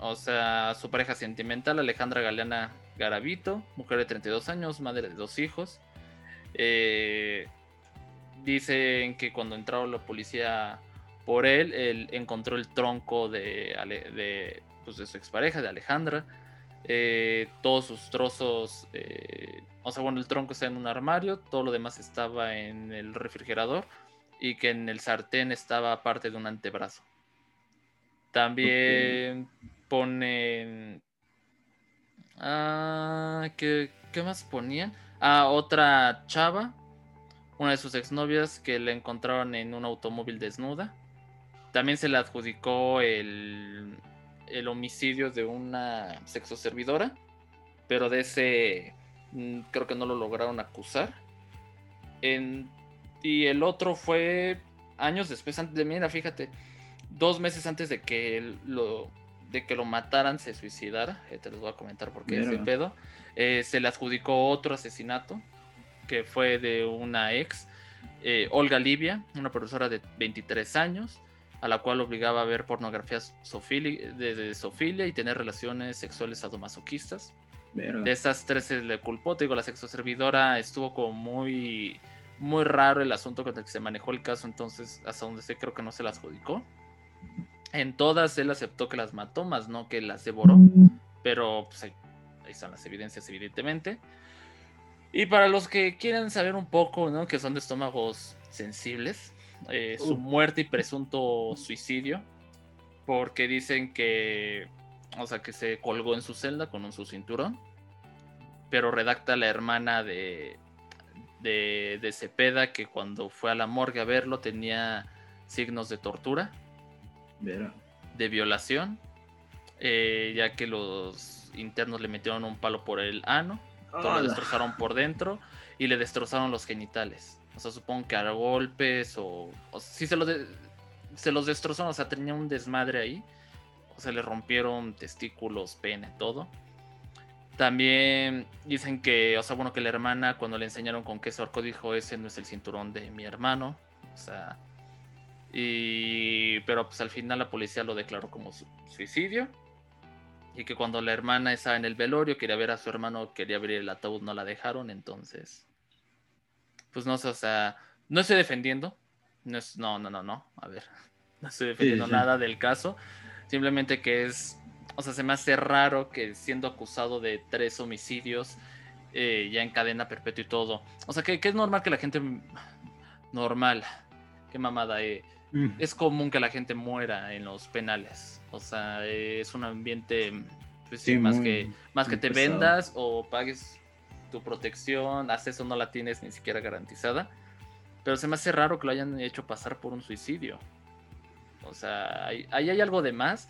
O sea, su pareja sentimental, Alejandra Galeana Garavito, mujer de 32 años, madre de dos hijos. Eh, dicen que cuando entró la policía por él, él encontró el tronco de, de, pues, de su expareja, de Alejandra. Eh, todos sus trozos, eh, o sea, bueno, el tronco está en un armario, todo lo demás estaba en el refrigerador y que en el sartén estaba parte de un antebrazo. También ponen... Ah, ¿qué, ¿qué, más ponían? Ah, otra chava, una de sus exnovias que la encontraron en un automóvil desnuda. También se le adjudicó el, el homicidio de una sexoservidora, pero de ese mm, creo que no lo lograron acusar. y el otro fue años después, antes de, mira, fíjate, dos meses antes de que lo, de que lo mataran, se suicidara, te les voy a comentar por qué ese pedo, eh, se le adjudicó otro asesinato, que fue de una ex, eh, Olga Livia, una profesora de 23 años, a la cual obligaba a ver pornografía de, sofilia y tener relaciones sexuales sadomasoquistas. De estas tres se le culpó, te digo, la sexoservidora estuvo como muy, muy raro el asunto con el que se manejó el caso, entonces hasta donde sé creo que no se las adjudicó. En todas él aceptó que las mató, más no que las devoró, pero pues, ahí, están las evidencias evidentemente. Y para los que quieren saber un poco, ¿no? Que son de estómagos sensibles, eh, su muerte y presunto suicidio, porque dicen que, o sea, que se colgó en su celda con un su cinturón, pero redacta la hermana de, de, Cepeda que cuando fue a la morgue a verlo tenía signos de tortura, de violación, eh, ya que los internos le metieron un palo por el ano, lo destrozaron por dentro y le destrozaron los genitales. O sea, supongo que a golpes o, si se los, se los destrozaron, o sea, tenía un desmadre ahí. O sea, le rompieron testículos, pene, todo. También dicen que, o sea, bueno, que la hermana cuando le enseñaron con qué se ahorcó dijo, ese no es el cinturón de mi hermano. O sea, y... Pero pues al final la policía lo declaró como suicidio. Y que cuando la hermana estaba en el velorio, quería ver a su hermano, quería abrir el ataúd, no la dejaron, entonces pues no sé, o sea, no estoy defendiendo, no, es, no, no, no, no, a ver, no estoy defendiendo nada del caso, simplemente que es, o sea, se me hace raro que siendo acusado de tres homicidios, eh, ya en cadena perpetua y todo, o sea, que, es normal que la gente, normal, qué mamada, eh, mm. es común que la gente muera en los penales, o sea, es un ambiente, pues sí, más que, más que te vendas o pagues tu protección, eso no la tienes ni siquiera garantizada. Pero se me hace raro que lo hayan hecho pasar por un suicidio. O sea, ahí hay, algo de más.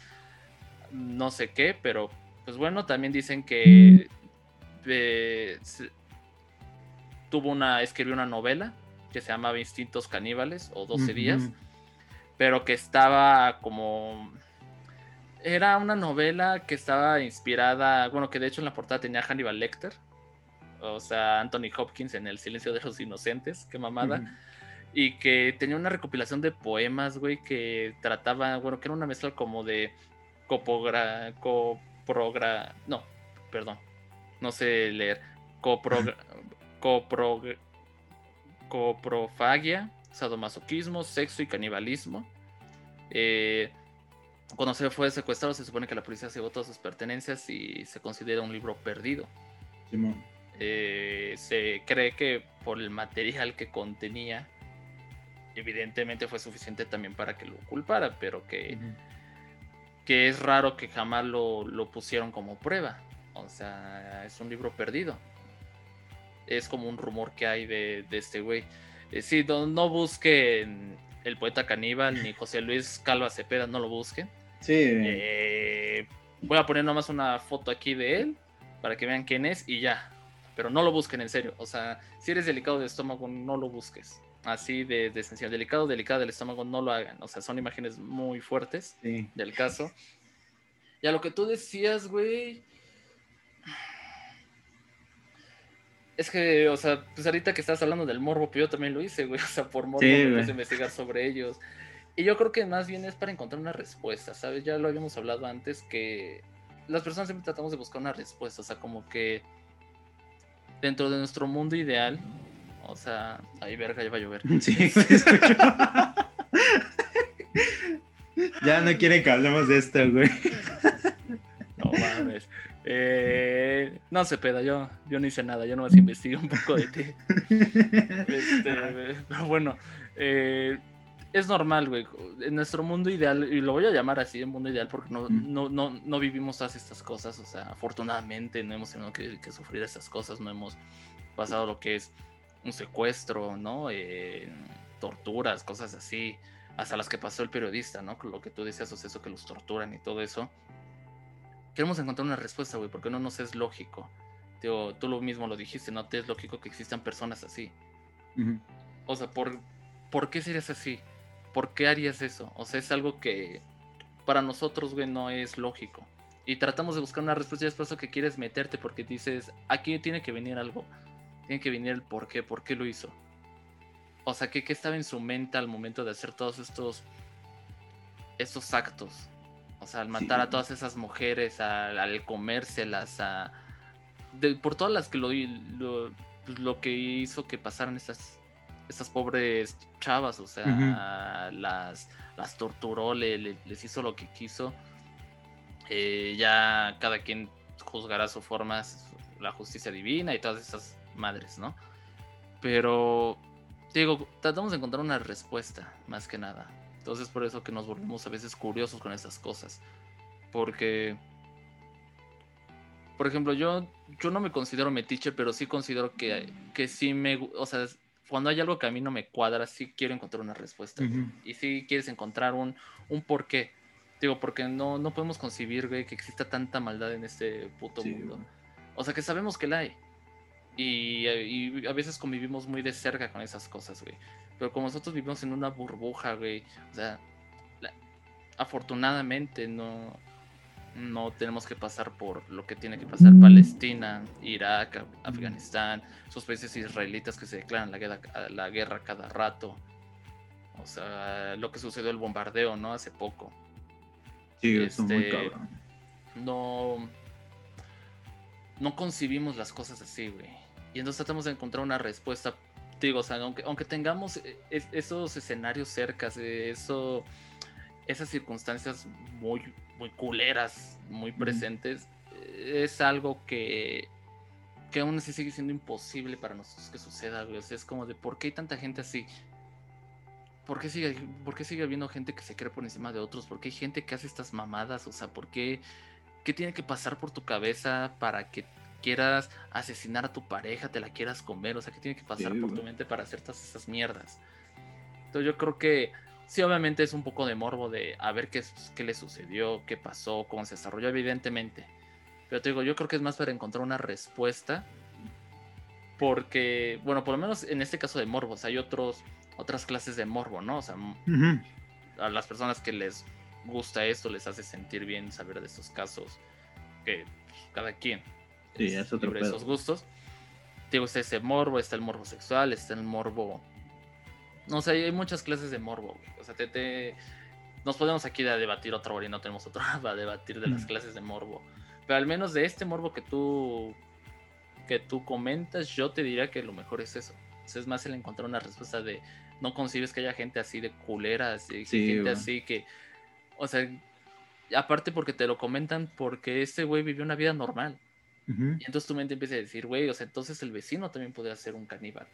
No sé qué, pero pues bueno, también dicen que eh, tuvo una, escribió una novela que se llamaba Instintos Caníbales o 12 días, pero que estaba como... Era una novela que estaba inspirada, bueno, que de hecho en la portada tenía Hannibal Lecter, o sea, Anthony Hopkins en El silencio de los inocentes, qué mamada. Y que tenía una recopilación de poemas, güey, que trataba, bueno, que era una mezcla como de copogra, coprogra... No, perdón. No sé leer. Coprogra... Copro... Coprofagia, sadomasoquismo, sexo y canibalismo. Eh, cuando se fue secuestrado, se supone que la policía se llevó todas sus pertenencias y se considera un libro perdido. Eh, se cree que por el material que contenía, evidentemente fue suficiente también para que lo culpara, pero que, que es raro que jamás lo, lo, pusieron como prueba. O sea, es un libro perdido. Es como un rumor que hay de, de este güey. Eh, sí, no, no, busquen el poeta caníbal ni José Luis Calva Cepeda, no lo busquen. Sí. Eh, voy a poner nomás una foto aquí de él para que vean quién es y ya. Pero no lo busquen en serio. O sea, si eres delicado de estómago, no lo busques así de, de esencial. Delicado, delicado del estómago, no lo hagan. O sea, son imágenes muy fuertes del caso. Y a lo que tú decías, güey. Es que, o sea, pues ahorita que estás hablando del morbo, pues yo también lo hice, güey. O sea, por morbo me puse a investigar sobre ellos. Y yo creo que más bien es para encontrar una respuesta, ¿sabes? Ya lo habíamos hablado antes que las personas siempre tratamos de buscar una respuesta, o sea, como que dentro de nuestro mundo ideal, o sea, ahí verga, ya va a llover. Sí, ya no quieren que hablemos de esto, güey. No mames. Eh, no sé, peda, yo, yo no hice nada, yo nomás investigué un poco de ti. Este, bueno, eh, es normal, güey. En nuestro mundo ideal, y lo voy a llamar así, el mundo ideal, porque no, no, no, no vivimos todas estas cosas. O sea, afortunadamente no hemos tenido que, que sufrir estas cosas, no hemos pasado lo que es un secuestro, ¿no? Eh, torturas, cosas así, hasta las que pasó el periodista, ¿no? Lo que tú decías, o sea, eso que los torturan y todo eso. Queremos encontrar una respuesta, güey, porque no nos es lógico. Tío, tú lo mismo lo dijiste, no te es lógico que existan personas así. O sea, ¿por, ¿por qué serías así? ¿Por qué harías eso? O sea, es algo que para nosotros, güey, no es lógico. Y tratamos de buscar una respuesta y es por eso que quieres meterte, porque dices, aquí tiene que venir algo tiene que venir el por qué, por qué lo hizo. O sea, ¿qué, estaba en su mente al momento de hacer todos estos, estos actos? O sea, al matar a todas esas mujeres, al, comérselas, a, por todas las que lo, lo, lo, que hizo que pasaran estas, estas pobres chavas, o sea, las, las torturó, les hizo lo que quiso. Eh, ya cada quien juzgará su forma, la justicia divina y todas esas madres, ¿no? Pero, digo, tratamos de encontrar una respuesta, más que nada. Entonces por eso que nos volvemos a veces curiosos con estas cosas. Porque, por ejemplo, yo, yo no me considero metiche, pero sí considero que, que sí me... O sea, cuando hay algo que a mí no me cuadra, sí quiero encontrar una respuesta. Y sí quieres encontrar un, un porqué. Digo, porque no, no podemos concebir, güey, que exista tanta maldad en este puto mundo. O sea, que sabemos que la hay. Y, a veces convivimos muy de cerca con esas cosas, güey. Pero como nosotros vivimos en una burbuja, güey, o sea, afortunadamente no, no tenemos que pasar por lo que tiene que pasar Palestina, Irak, Afganistán, esos países israelitas que se declaran la guerra, la guerra cada rato. O sea, lo que sucedió el bombardeo, ¿no? Hace poco. Sí, este, muy cabrón. No. No concibimos las cosas así, güey. Y entonces tratamos de encontrar una respuesta. Digo, o sea, aunque, aunque tengamos e, esos escenarios cercas, eso, esas circunstancias muy, muy culeras, muy presentes, es algo que, que aún así sigue siendo imposible para nosotros que suceda, güey. O sea, es como de por qué hay tanta gente así. ¿Por qué, sigue, ¿Por qué sigue habiendo gente que se cree por encima de otros? ¿Por qué hay gente que hace estas mamadas? O sea, ¿por qué, qué tiene que pasar por tu cabeza para que quieras asesinar a tu pareja, te la quieras comer, o sea, que tiene que pasar por tu mente para hacer todas esas mierdas. Entonces yo creo que sí, obviamente es un poco de morbo de a ver qué, qué le sucedió, qué pasó, cómo se desarrolló, evidentemente. Pero te digo, yo creo que es más para encontrar una respuesta. Porque, bueno, por lo menos en este caso de morbos, hay otros, otras clases de morbo, ¿no? O sea, a las personas que les gusta esto, les hace sentir bien saber de estos casos. Que pues, cada quien. Sí, es otro esos gustos. Digo, está ese morbo, está el morbo sexual, está el morbo. No sé, hay muchas clases de morbo. O sea, te, nos podemos aquí a debatir otra hora y no tenemos otra para debatir de las clases de morbo. Pero al menos de este morbo que tú que tú comentas, yo te diría que lo mejor es eso. es más el encontrar una respuesta de no concibes que haya gente así de culera, así, gente así que, o sea, aparte porque te lo comentan porque este güey vivió una vida normal. Y entonces tu mente empieza a decir, güey, o sea, entonces el vecino también podría ser un caníbal.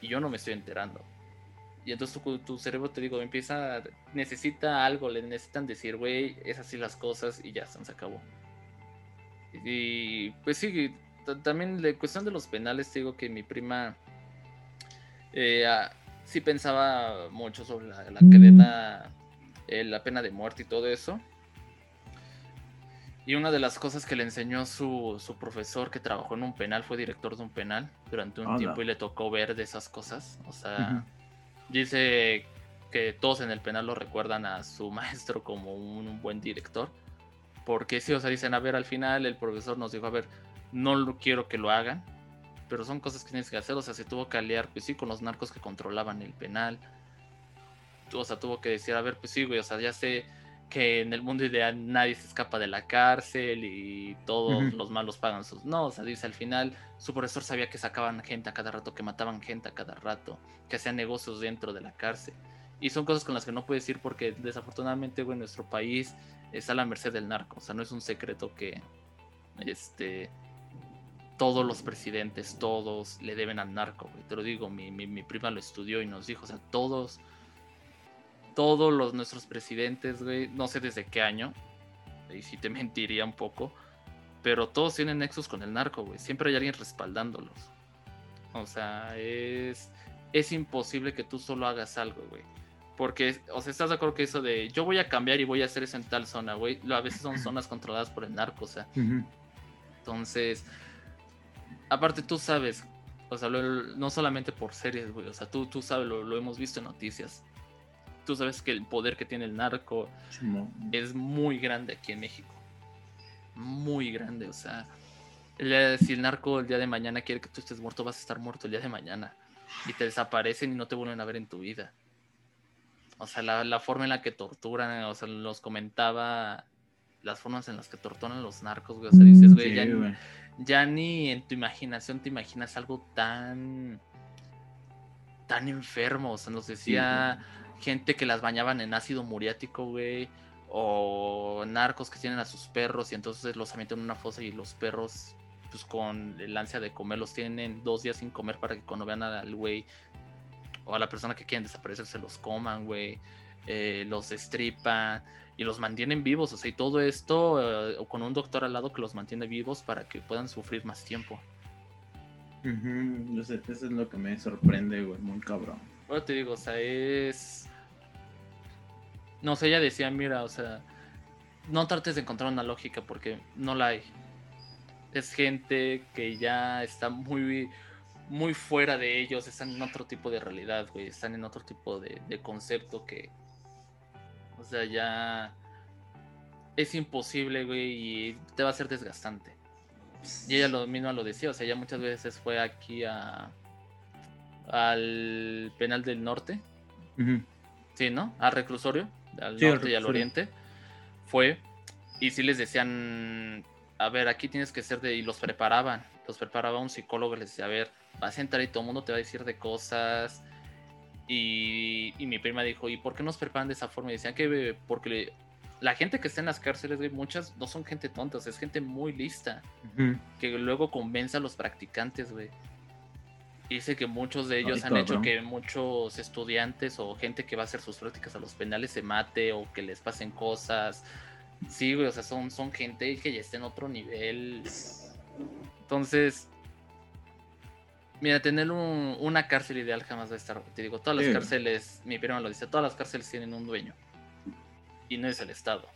Y yo no me estoy enterando. Y entonces tu, tu cerebro, te digo, empieza, necesita algo, le necesitan decir, güey, es así las cosas y ya, se acabó. Y pues sí, también la cuestión de los penales, te digo que mi prima eh, ah, sí pensaba mucho sobre la, la cadena, eh, la pena de muerte y todo eso. Y una de las cosas que le enseñó su, su, profesor que trabajó en un penal, fue director de un penal durante un tiempo y le tocó ver de esas cosas. O sea, dice que todos en el penal lo recuerdan a su maestro como un, buen director. Porque sí, o sea, dicen, a ver, al final el profesor nos dijo, a ver, no lo quiero que lo hagan, pero son cosas que tienes que hacer. O sea, se tuvo que aliar, pues sí, con los narcos que controlaban el penal. O sea, tuvo que decir, a ver, pues sí, güey, o sea, ya sé que en el mundo ideal nadie se escapa de la cárcel y todos los malos pagan sus... No, o sea, dice al final, su profesor sabía que sacaban gente a cada rato, que mataban gente a cada rato, que hacían negocios dentro de la cárcel. Y son cosas con las que no puedes ir porque desafortunadamente, güey, nuestro país está a la merced del narco. O sea, no es un secreto que este todos los presidentes, todos le deben al narco, güey. Te lo digo, mi, mi, mi prima lo estudió y nos dijo, o sea, todos todos los nuestros presidentes, güey, no sé desde qué año, y si te mentiría un poco, pero todos tienen nexos con el narco, güey. Siempre hay alguien respaldándolos. O sea, es, es imposible que tú solo hagas algo, güey. Porque, o sea, ¿estás de acuerdo que eso de yo voy a cambiar y voy a hacer eso en tal zona, güey? A veces son zonas controladas por el narco, o sea. Entonces, aparte tú sabes, o sea, no solamente por series, güey, o sea, tú, tú sabes, lo hemos visto en noticias tú sabes que el poder que tiene el narco es muy grande aquí en México. Muy grande, o sea, si el narco el día de mañana quiere que tú estés muerto, vas a estar muerto el día de mañana. Y te desaparecen y no te vuelven a ver en tu vida. O sea, la, forma en la que torturan, o sea, los comentaba las formas en las que torturan los narcos, güey. O sea, dices, güey, ya, ya, ni en tu imaginación te imaginas algo tan tan enfermo. O sea, nos decía gente que las bañaban en ácido muriático, güey. O narcos que tienen a sus perros y entonces los avientan en una fosa y los perros, pues con el ansia de comer, los tienen dos días sin comer para que cuando vean al güey o a la persona que quieren desaparecer se los coman, güey. Eh, los destripan y los mantienen vivos. O sea, y todo esto eh, con un doctor al lado que los mantiene vivos para que puedan sufrir más tiempo. Eso es lo que me sorprende, güey, muy cabrón. Bueno, te digo, o sea, es no sé, ella decía, mira, o sea, no trates de encontrar una lógica porque no la hay. Es gente que ya está muy, muy fuera de ellos, están en otro tipo de realidad, güey, están en otro tipo de, concepto que, o sea, ya es imposible, güey, y te va a ser desgastante. Y ella lo mismo lo decía, o sea, ya muchas veces fue aquí a al penal del norte. Sí, ¿no? Al reclusorio al norte y al oriente, fue y si les decían, a ver, aquí tienes que ser de, y los preparaban, los preparaba un psicólogo, les decía, a ver, vas a entrar y todo el mundo te va a decir de cosas. Y, mi prima dijo, ¿y por qué nos preparan de esa forma? Y decían que porque la gente que está en las cárceles, muchas no son gente tonta, es gente muy lista, que luego convence a los practicantes, güey. Dice que muchos de ellos han hecho que muchos estudiantes o gente que va a hacer sus prácticas a los penales se mate o que les pasen cosas. Sí, güey, o sea, son, son gente que ya está en otro nivel. Entonces, mira, tener una cárcel ideal jamás va a estar. Te digo, todas las cárceles, mi prima lo dice, todas las cárceles tienen un dueño. Y no es el Estado.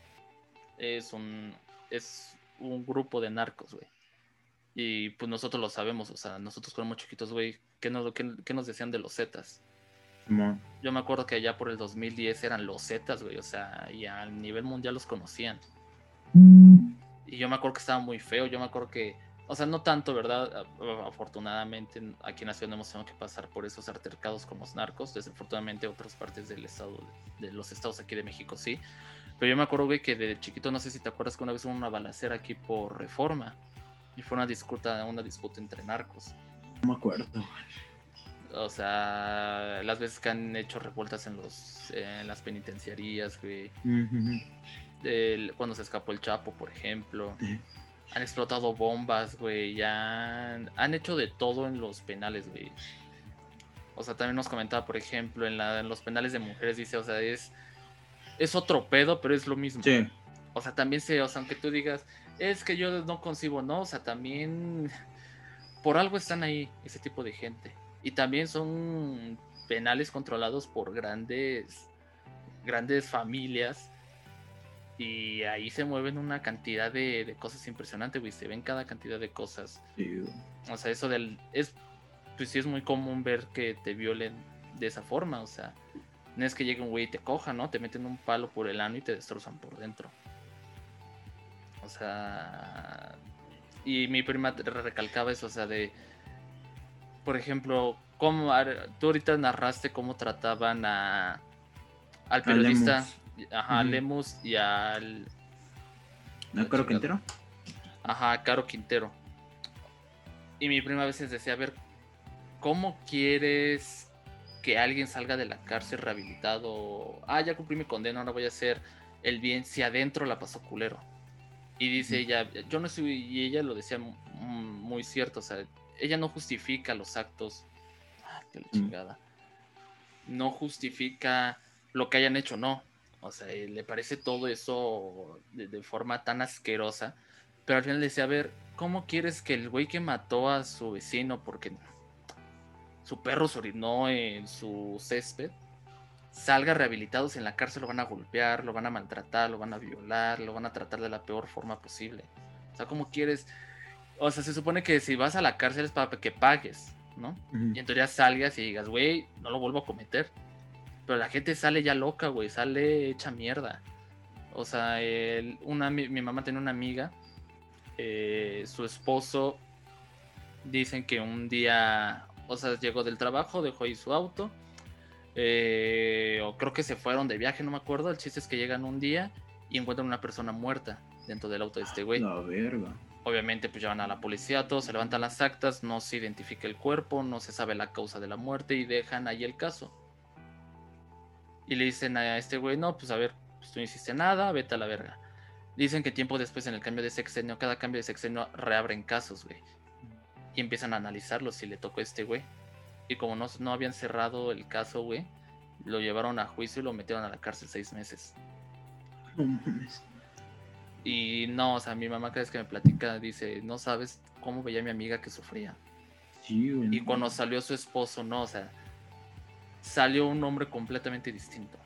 Es un, es un grupo de narcos, güey. Y pues nosotros lo sabemos, o sea, nosotros cuando éramos chiquitos, güey, ¿qué nos, qué, nos decían de los Zetas? Yo me acuerdo que allá por el 2010 eran los Zetas, güey, o sea, y a nivel mundial los conocían. Y yo me acuerdo que estaba muy feo, yo me acuerdo que, o sea, no tanto, ¿verdad? Afortunadamente aquí en la ciudad no hemos tenido que pasar por esos altercados con los narcos, desafortunadamente otras partes del estado, de los estados aquí de México sí, Pero yo me acuerdo, güey, que de chiquito, no sé si te acuerdas que una vez hubo una balacera aquí por reforma. Y fue una disputa, una disputa entre narcos. No me acuerdo. O sea, las veces que han hecho revueltas en los en las penitenciarías, güey. cuando se escapó el Chapo, por ejemplo. Han explotado bombas, güey. Ya han, han, hecho de todo en los penales, güey. O sea, también nos comentaba, por ejemplo, en, la, en los penales de mujeres, dice, o sea, es, es otro pedo, pero es lo mismo. Sí. O sea, también se, o sea, aunque tú digas, es que yo no concibo, no, o sea, también por algo están ahí ese tipo de gente. Y también son penales controlados por grandes, grandes familias. Y ahí se mueven una cantidad de, cosas impresionantes, güey. Se ven cada cantidad de cosas. O sea, eso del. Es, pues sí es muy común ver que te violen de esa forma. O sea, no es que llegue un güey y te coja, ¿no? Te meten un palo por el ano y te destrozan por dentro. O sea. Y mi prima recalcaba eso, o sea, de por ejemplo, cómo, tú ahorita narraste cómo trataban a, al periodista, ajá, Lemus y al... ¿A Caro Quintero? Ajá, Caro Quintero. Y mi prima a veces decía, a ver, ¿cómo quieres que alguien salga de la cárcel rehabilitado? Ah, ya cumplí mi condena, ahora voy a hacer el bien si adentro la pasó culero. Y dice ella, yo no soy, y ella lo decía muy cierto, o sea, ella no justifica los actos. Ah, qué chingada. No justifica lo que hayan hecho, no. O sea, eh, le parece todo eso de, forma tan asquerosa. Pero al final le decía, a ver, ¿cómo quieres que el güey que mató a su vecino porque su perro se orinó en su césped salga rehabilitado si en la cárcel lo van a golpear, lo van a maltratar, lo van a violar, lo van a tratar de la peor forma posible? O sea, ¿cómo quieres o sea, se supone que si vas a la cárcel es para que pagues, ¿no? Y entonces ya salgas y digas, güey, no lo vuelvo a cometer. Pero la gente sale ya loca, güey, sale hecha mierda. O sea, una, mi, mamá tiene una amiga, eh, su esposo, dicen que un día, o sea, llegó del trabajo, dejó ahí su auto, eh, o creo que se fueron de viaje, no me acuerdo. El chiste es que llegan un día y encuentran una persona muerta dentro del auto de este güey. La verga. Obviamente pues llevan a la policía, todos se levantan las actas, no se identifica el cuerpo, no se sabe la causa de la muerte y dejan ahí el caso. Y le dicen a este güey, no, pues a ver, pues tú no hiciste nada, vete a la verga. Dicen que tiempo después en el cambio de sexenio, cada cambio de sexenio reabren casos, güey. Y empiezan a analizarlo si le tocó a este güey. Y como no, no habían cerrado el caso, güey, lo llevaron a juicio y lo metieron a la cárcel seis meses. Y no, o sea, mi mamá cada vez que me platica dice, no sabes cómo veía a mi amiga que sufría. y cuando salió su esposo, no, o sea, salió un hombre completamente distinto.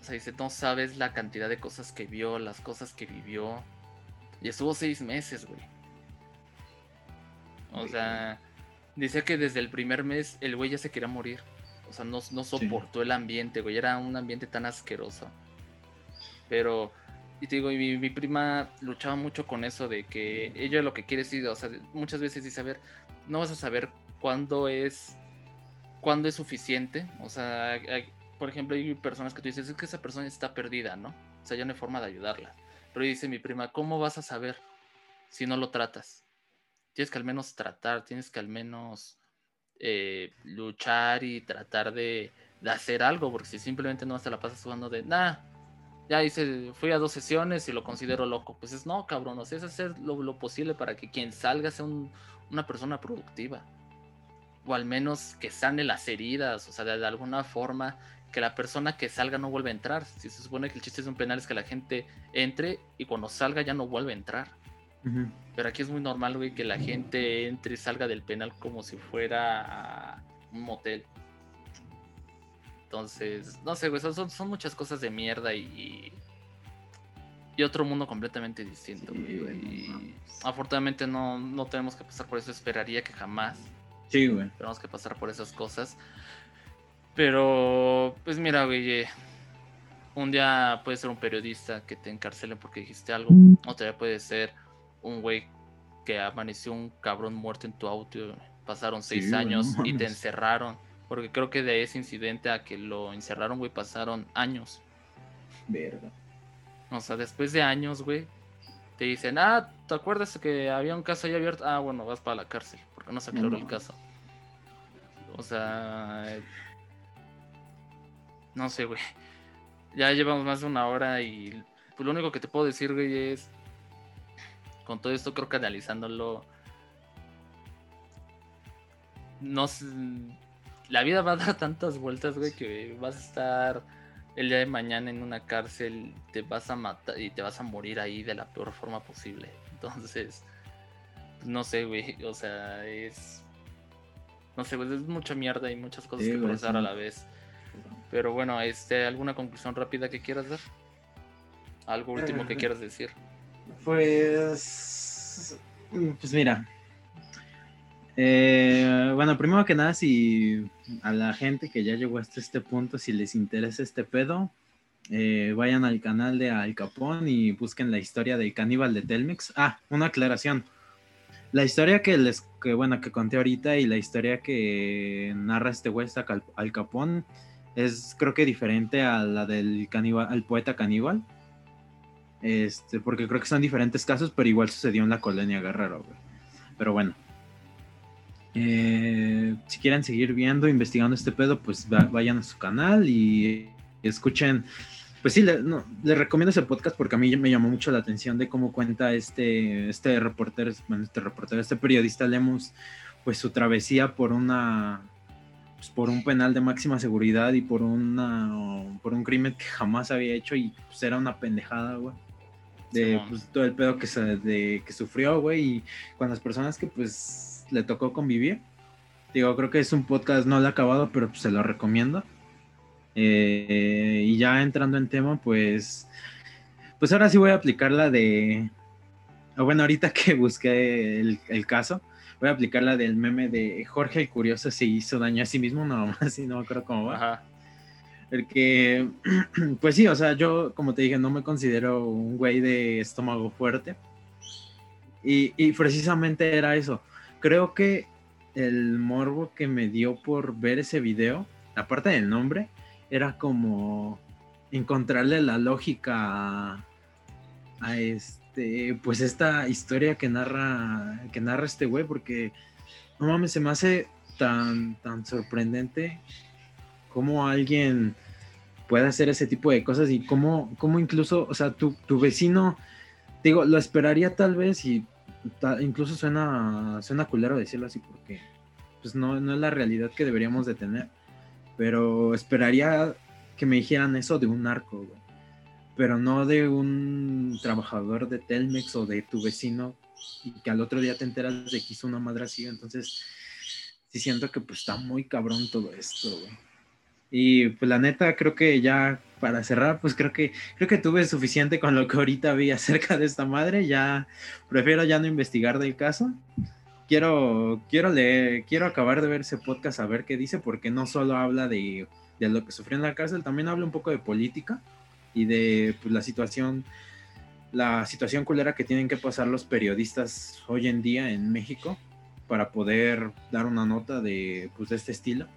O sea, dice, no sabes la cantidad de cosas que vio, las cosas que vivió. Y estuvo seis meses, güey. O sea, dice que desde el primer mes el güey ya se quería morir. O sea, no, no soportó el ambiente, güey. Era un ambiente tan asqueroso. Pero y te digo, mi, mi, prima luchaba mucho con eso de que ella lo que quiere es, o sea, muchas veces dice, a ver, no vas a saber cuándo es, cuándo es suficiente. O sea, por ejemplo, hay personas que tú dices, es que esa persona está perdida, ¿no? O sea, ya no hay forma de ayudarla. Pero dice mi prima, ¿cómo vas a saber si no lo tratas? Tienes que al menos tratar, tienes que al menos eh, luchar y tratar de, de, hacer algo, porque si simplemente no te la pasas jugando de, nada ya hice, fui a dos sesiones y lo considero loco. Pues es no, cabrón, o sea, es hacer lo, posible para que quien salga sea una persona productiva. O al menos que sane las heridas, o sea, de, alguna forma que la persona que salga no vuelva a entrar. Si se supone que el chiste es un penal es que la gente entre y cuando salga ya no vuelve a entrar. Pero aquí es muy normal, güey, que la gente entre y salga del penal como si fuera un motel. Entonces, no sé, güey, son, son, muchas cosas de mierda y, y otro mundo completamente distinto. y afortunadamente no, no tenemos que pasar por eso, esperaría que jamás. Sí, güey. Tenemos que pasar por esas cosas. Pero, pues mira, güey, eh, un día puede ser un periodista que te encarcelen porque dijiste algo, otro día puede ser un güey que amaneció un cabrón muerto en tu auto, pasaron seis años y te encerraron porque creo que de ese incidente a que lo encerraron, güey, pasaron años. Verga. O sea, después de años, güey, te dicen, ah, ¿te acuerdas que había un caso ahí abierto? Ah, bueno, vas para la cárcel, porque no se aclaró el caso. O sea, no sé, güey. Ya llevamos más de una hora y pues, lo único que te puedo decir, güey, es, con todo esto creo que analizándolo, no sé, la vida va a dar tantas vueltas, güey, que vas a estar el día de mañana en una cárcel, te vas a matar y te vas a morir ahí de la peor forma posible. Entonces, no sé, güey, o sea, es... No sé, pues es mucha mierda y muchas cosas que procesar a la vez. Pero bueno, este, ¿alguna conclusión rápida que quieras dar? ¿Algo último que eh, quieras decir? Pues... Pues mira, eh, bueno, primero que nada, si a la gente que ya llegó hasta este punto, si les interesa este pedo, eh, vayan al canal de Al Capón y busquen la historia del caníbal de Telmex. Ah, una aclaración. La historia que les, que bueno, que conté ahorita y la historia que narra este güey, Al Capón, es creo que diferente a la del al poeta caníbal. Este, porque creo que son diferentes casos, pero igual sucedió en la colonia Guerrero, Pero bueno. Eh, si quieren seguir viendo, investigando este pedo, pues vayan a su canal y escuchen. Pues sí, les recomiendo ese podcast porque a mí me llamó mucho la atención de cómo cuenta este, este reportero, este reportero, este periodista Lemus, pues su travesía por una, pues, por un penal de máxima seguridad y por una, por un crimen que jamás había hecho y pues era una pendejada, güey. De pues, todo el pedo que, se, de, que sufrió, güey, y con las personas que pues le tocó convivir. Digo, creo que es un podcast no lo he acabado, pero pues, se lo recomiendo. Eh, y ya entrando en tema, pues, pues ahora sí voy a aplicar la de, bueno, ahorita que busqué el, caso, voy a aplicar la del meme de Jorge el Curioso se hizo daño a sí mismo, nada más, y no me acuerdo cómo va. Que, pues sí, o sea, yo, como te dije, no me considero un güey de estómago fuerte. Y, y precisamente era eso creo que el morbo que me dio por ver ese video, aparte del nombre, era como encontrarle la lógica a, este, pues esta historia que narra, que narra este güey, porque no mames, se me hace tan, tan sorprendente cómo alguien puede hacer ese tipo de cosas y cómo, cómo incluso, o sea, tu, tu vecino, digo, lo esperaría tal vez y incluso suena, suena culero decirlo así porque pues no, no es la realidad que deberíamos de tener. Pero esperaría que me dijeran eso de un narco, Pero no de un trabajador de Telmex o de tu vecino y que al otro día te enteras de que hizo una madre así. Entonces, sí siento que pues está muy cabrón todo esto, Y pues la neta, creo que ya para cerrar, pues creo que creo que tuve suficiente con lo que ahorita vi acerca de esta madre. Ya prefiero ya no investigar del caso. Quiero, quiero leer, quiero acabar de ver ese podcast a ver qué dice, porque no solo habla de, de lo que sufrió en la cárcel, también habla un poco de política y de pues, la situación, la situación culera que tienen que pasar los periodistas hoy en día en México para poder dar una nota de, pues, de este estilo.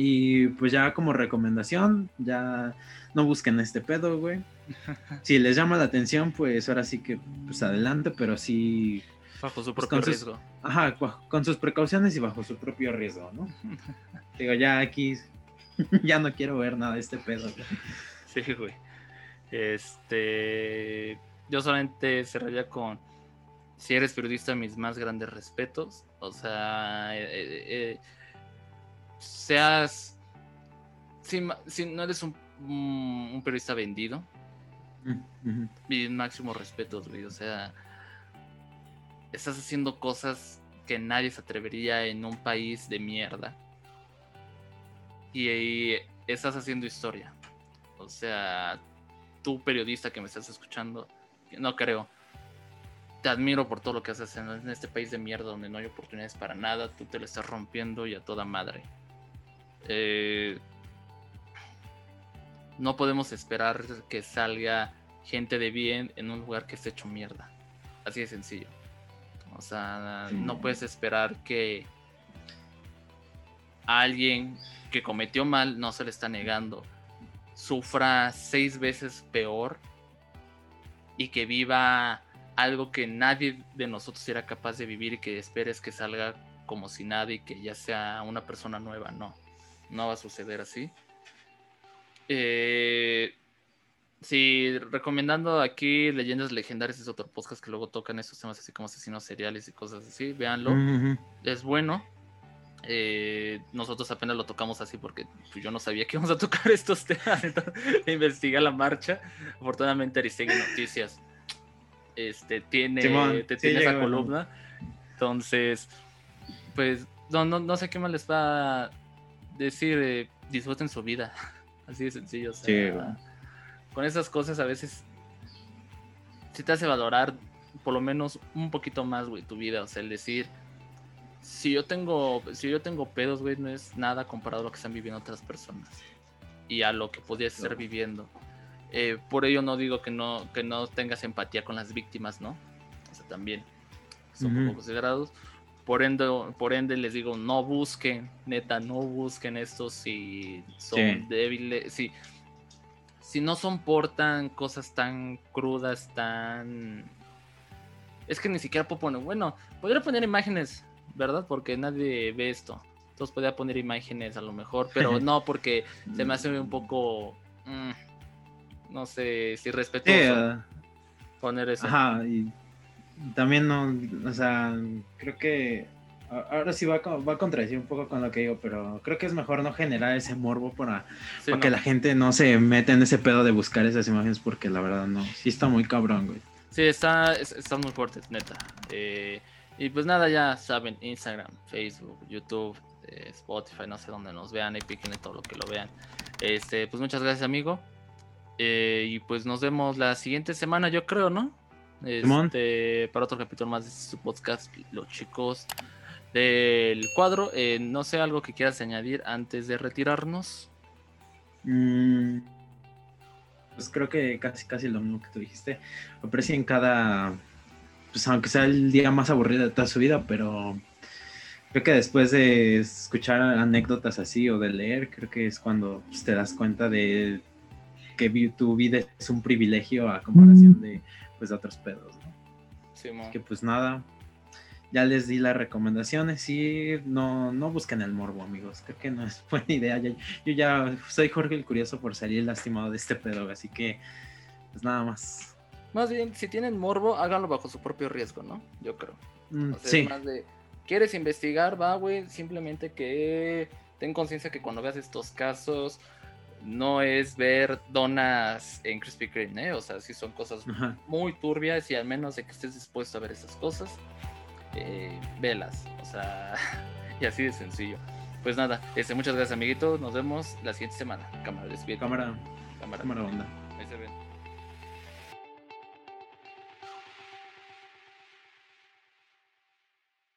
Y pues ya como recomendación, ya no busquen este pedo, güey. Si les llama la atención, pues ahora sí que pues adelante, pero sí... Bajo su pues, propio riesgo. ajá, con sus precauciones y bajo su propio riesgo, ¿no? Digo, ya aquí ya no quiero ver nada de este pedo. Güey. Sí, güey. Este... Yo solamente cerraría con... Si eres periodista, mis más grandes respetos. O sea... eh, eh, eh seas. Si, no eres un, un, periodista vendido, y máximo respeto, güey. O sea, estás haciendo cosas que nadie se atrevería en un país de mierda. Y, estás haciendo historia. O sea, tú periodista que me estás escuchando, no creo. Te admiro por todo lo que haces en, en este país de mierda donde no hay oportunidades para nada. Tú te lo estás rompiendo y a toda madre. Eh, no podemos esperar que salga gente de bien en un lugar que esté hecho mierda. Así de sencillo. O sea, no puedes esperar que alguien que cometió mal no se le está negando sufra seis veces peor y que viva algo que nadie de nosotros era capaz de vivir y que esperes que salga como si nada y que ya sea una persona nueva. No, no va a suceder así. Eh, sí, recomendando aquí Leyendas Legendarias es otro podcast que luego tocan esos temas así como asesinos seriales y cosas así. Véanlo, es bueno. Eh, nosotros apenas lo tocamos así porque pues, yo no sabía que íbamos a tocar estos temas. investiga la marcha. Afortunadamente Aristegui Noticias este, tiene, tiene esa columna. Entonces, pues no, no, no sé qué más les va decir. Eh, disfruten su vida. Así de sencillo. con esas cosas a veces si te hace valorar por lo menos un poquito más, güey, tu vida. O sea, el decir, si yo tengo, si yo tengo pedos, güey, no es nada comparado a lo que están viviendo otras personas y a lo que podías estar viviendo. Eh, por ello no digo que no, que no tengas empatía con las víctimas, ¿no? O sea, también son un poco considerados. Por ende, por ende les digo, no busquen, neta, no busquen estos si son débiles, si, si no soportan cosas tan crudas, tan... Es que ni siquiera puedo poner, bueno, podría poner imágenes, ¿verdad? Porque nadie ve esto. Entonces podría poner imágenes a lo mejor, pero no porque se me hace un poco... Mm, no sé si respetuoso ah. poner eso. Ajá, y también no, o sea, creo que ahora sí va a, va a contradecir un poco con lo que digo, pero creo que es mejor no generar ese morbo para, que la gente no se meta en ese pedo de buscar esas imágenes porque la verdad no, sí está muy cabrón, güey. Sí, está, está muy fuerte, neta. Eh, y pues nada, ya saben, Instagram, Facebook, YouTube, eh, Spotify, no sé dónde nos vean y piquen todo lo que lo vean. Este, pues muchas gracias, amigo. Eh, y pues nos vemos la siguiente semana, yo creo, ¿no? Este, para otro capítulo más de su podcast, Los Chicos del Cuadro. Eh, no sé, algo que quieras añadir antes de retirarnos. Mm, pues creo que casi, casi lo mismo que tú dijiste. Aprecien cada, pues aunque sea el día más aburrido de toda su vida, pero creo que después de escuchar anécdotas así o de leer, creo que es cuando pues, te das cuenta de que tu vida es un privilegio a comparación de, pues, de otros pedos, ¿no? que pues nada, ya les di las recomendaciones y no, no busquen el morbo, amigos. Creo que no es buena idea. yo ya soy Jorge el Curioso por salir lastimado de este pedo, así que pues nada más. Más bien, si tienen morbo, háganlo bajo su propio riesgo, ¿no? Yo creo. Mm, sí. Más de, ¿quieres investigar? Va, güey, simplemente que ten conciencia que cuando veas estos casos no es ver donas en Krispy Kreme, ¿eh? O sea, sí son cosas muy turbias y al menos de que estés dispuesto a ver esas cosas, eh, velas. O sea, y así de sencillo. Pues nada, este, muchas gracias, amiguito. Nos vemos la siguiente semana. Cámara, despide. Cámara, cámara, cámara onda.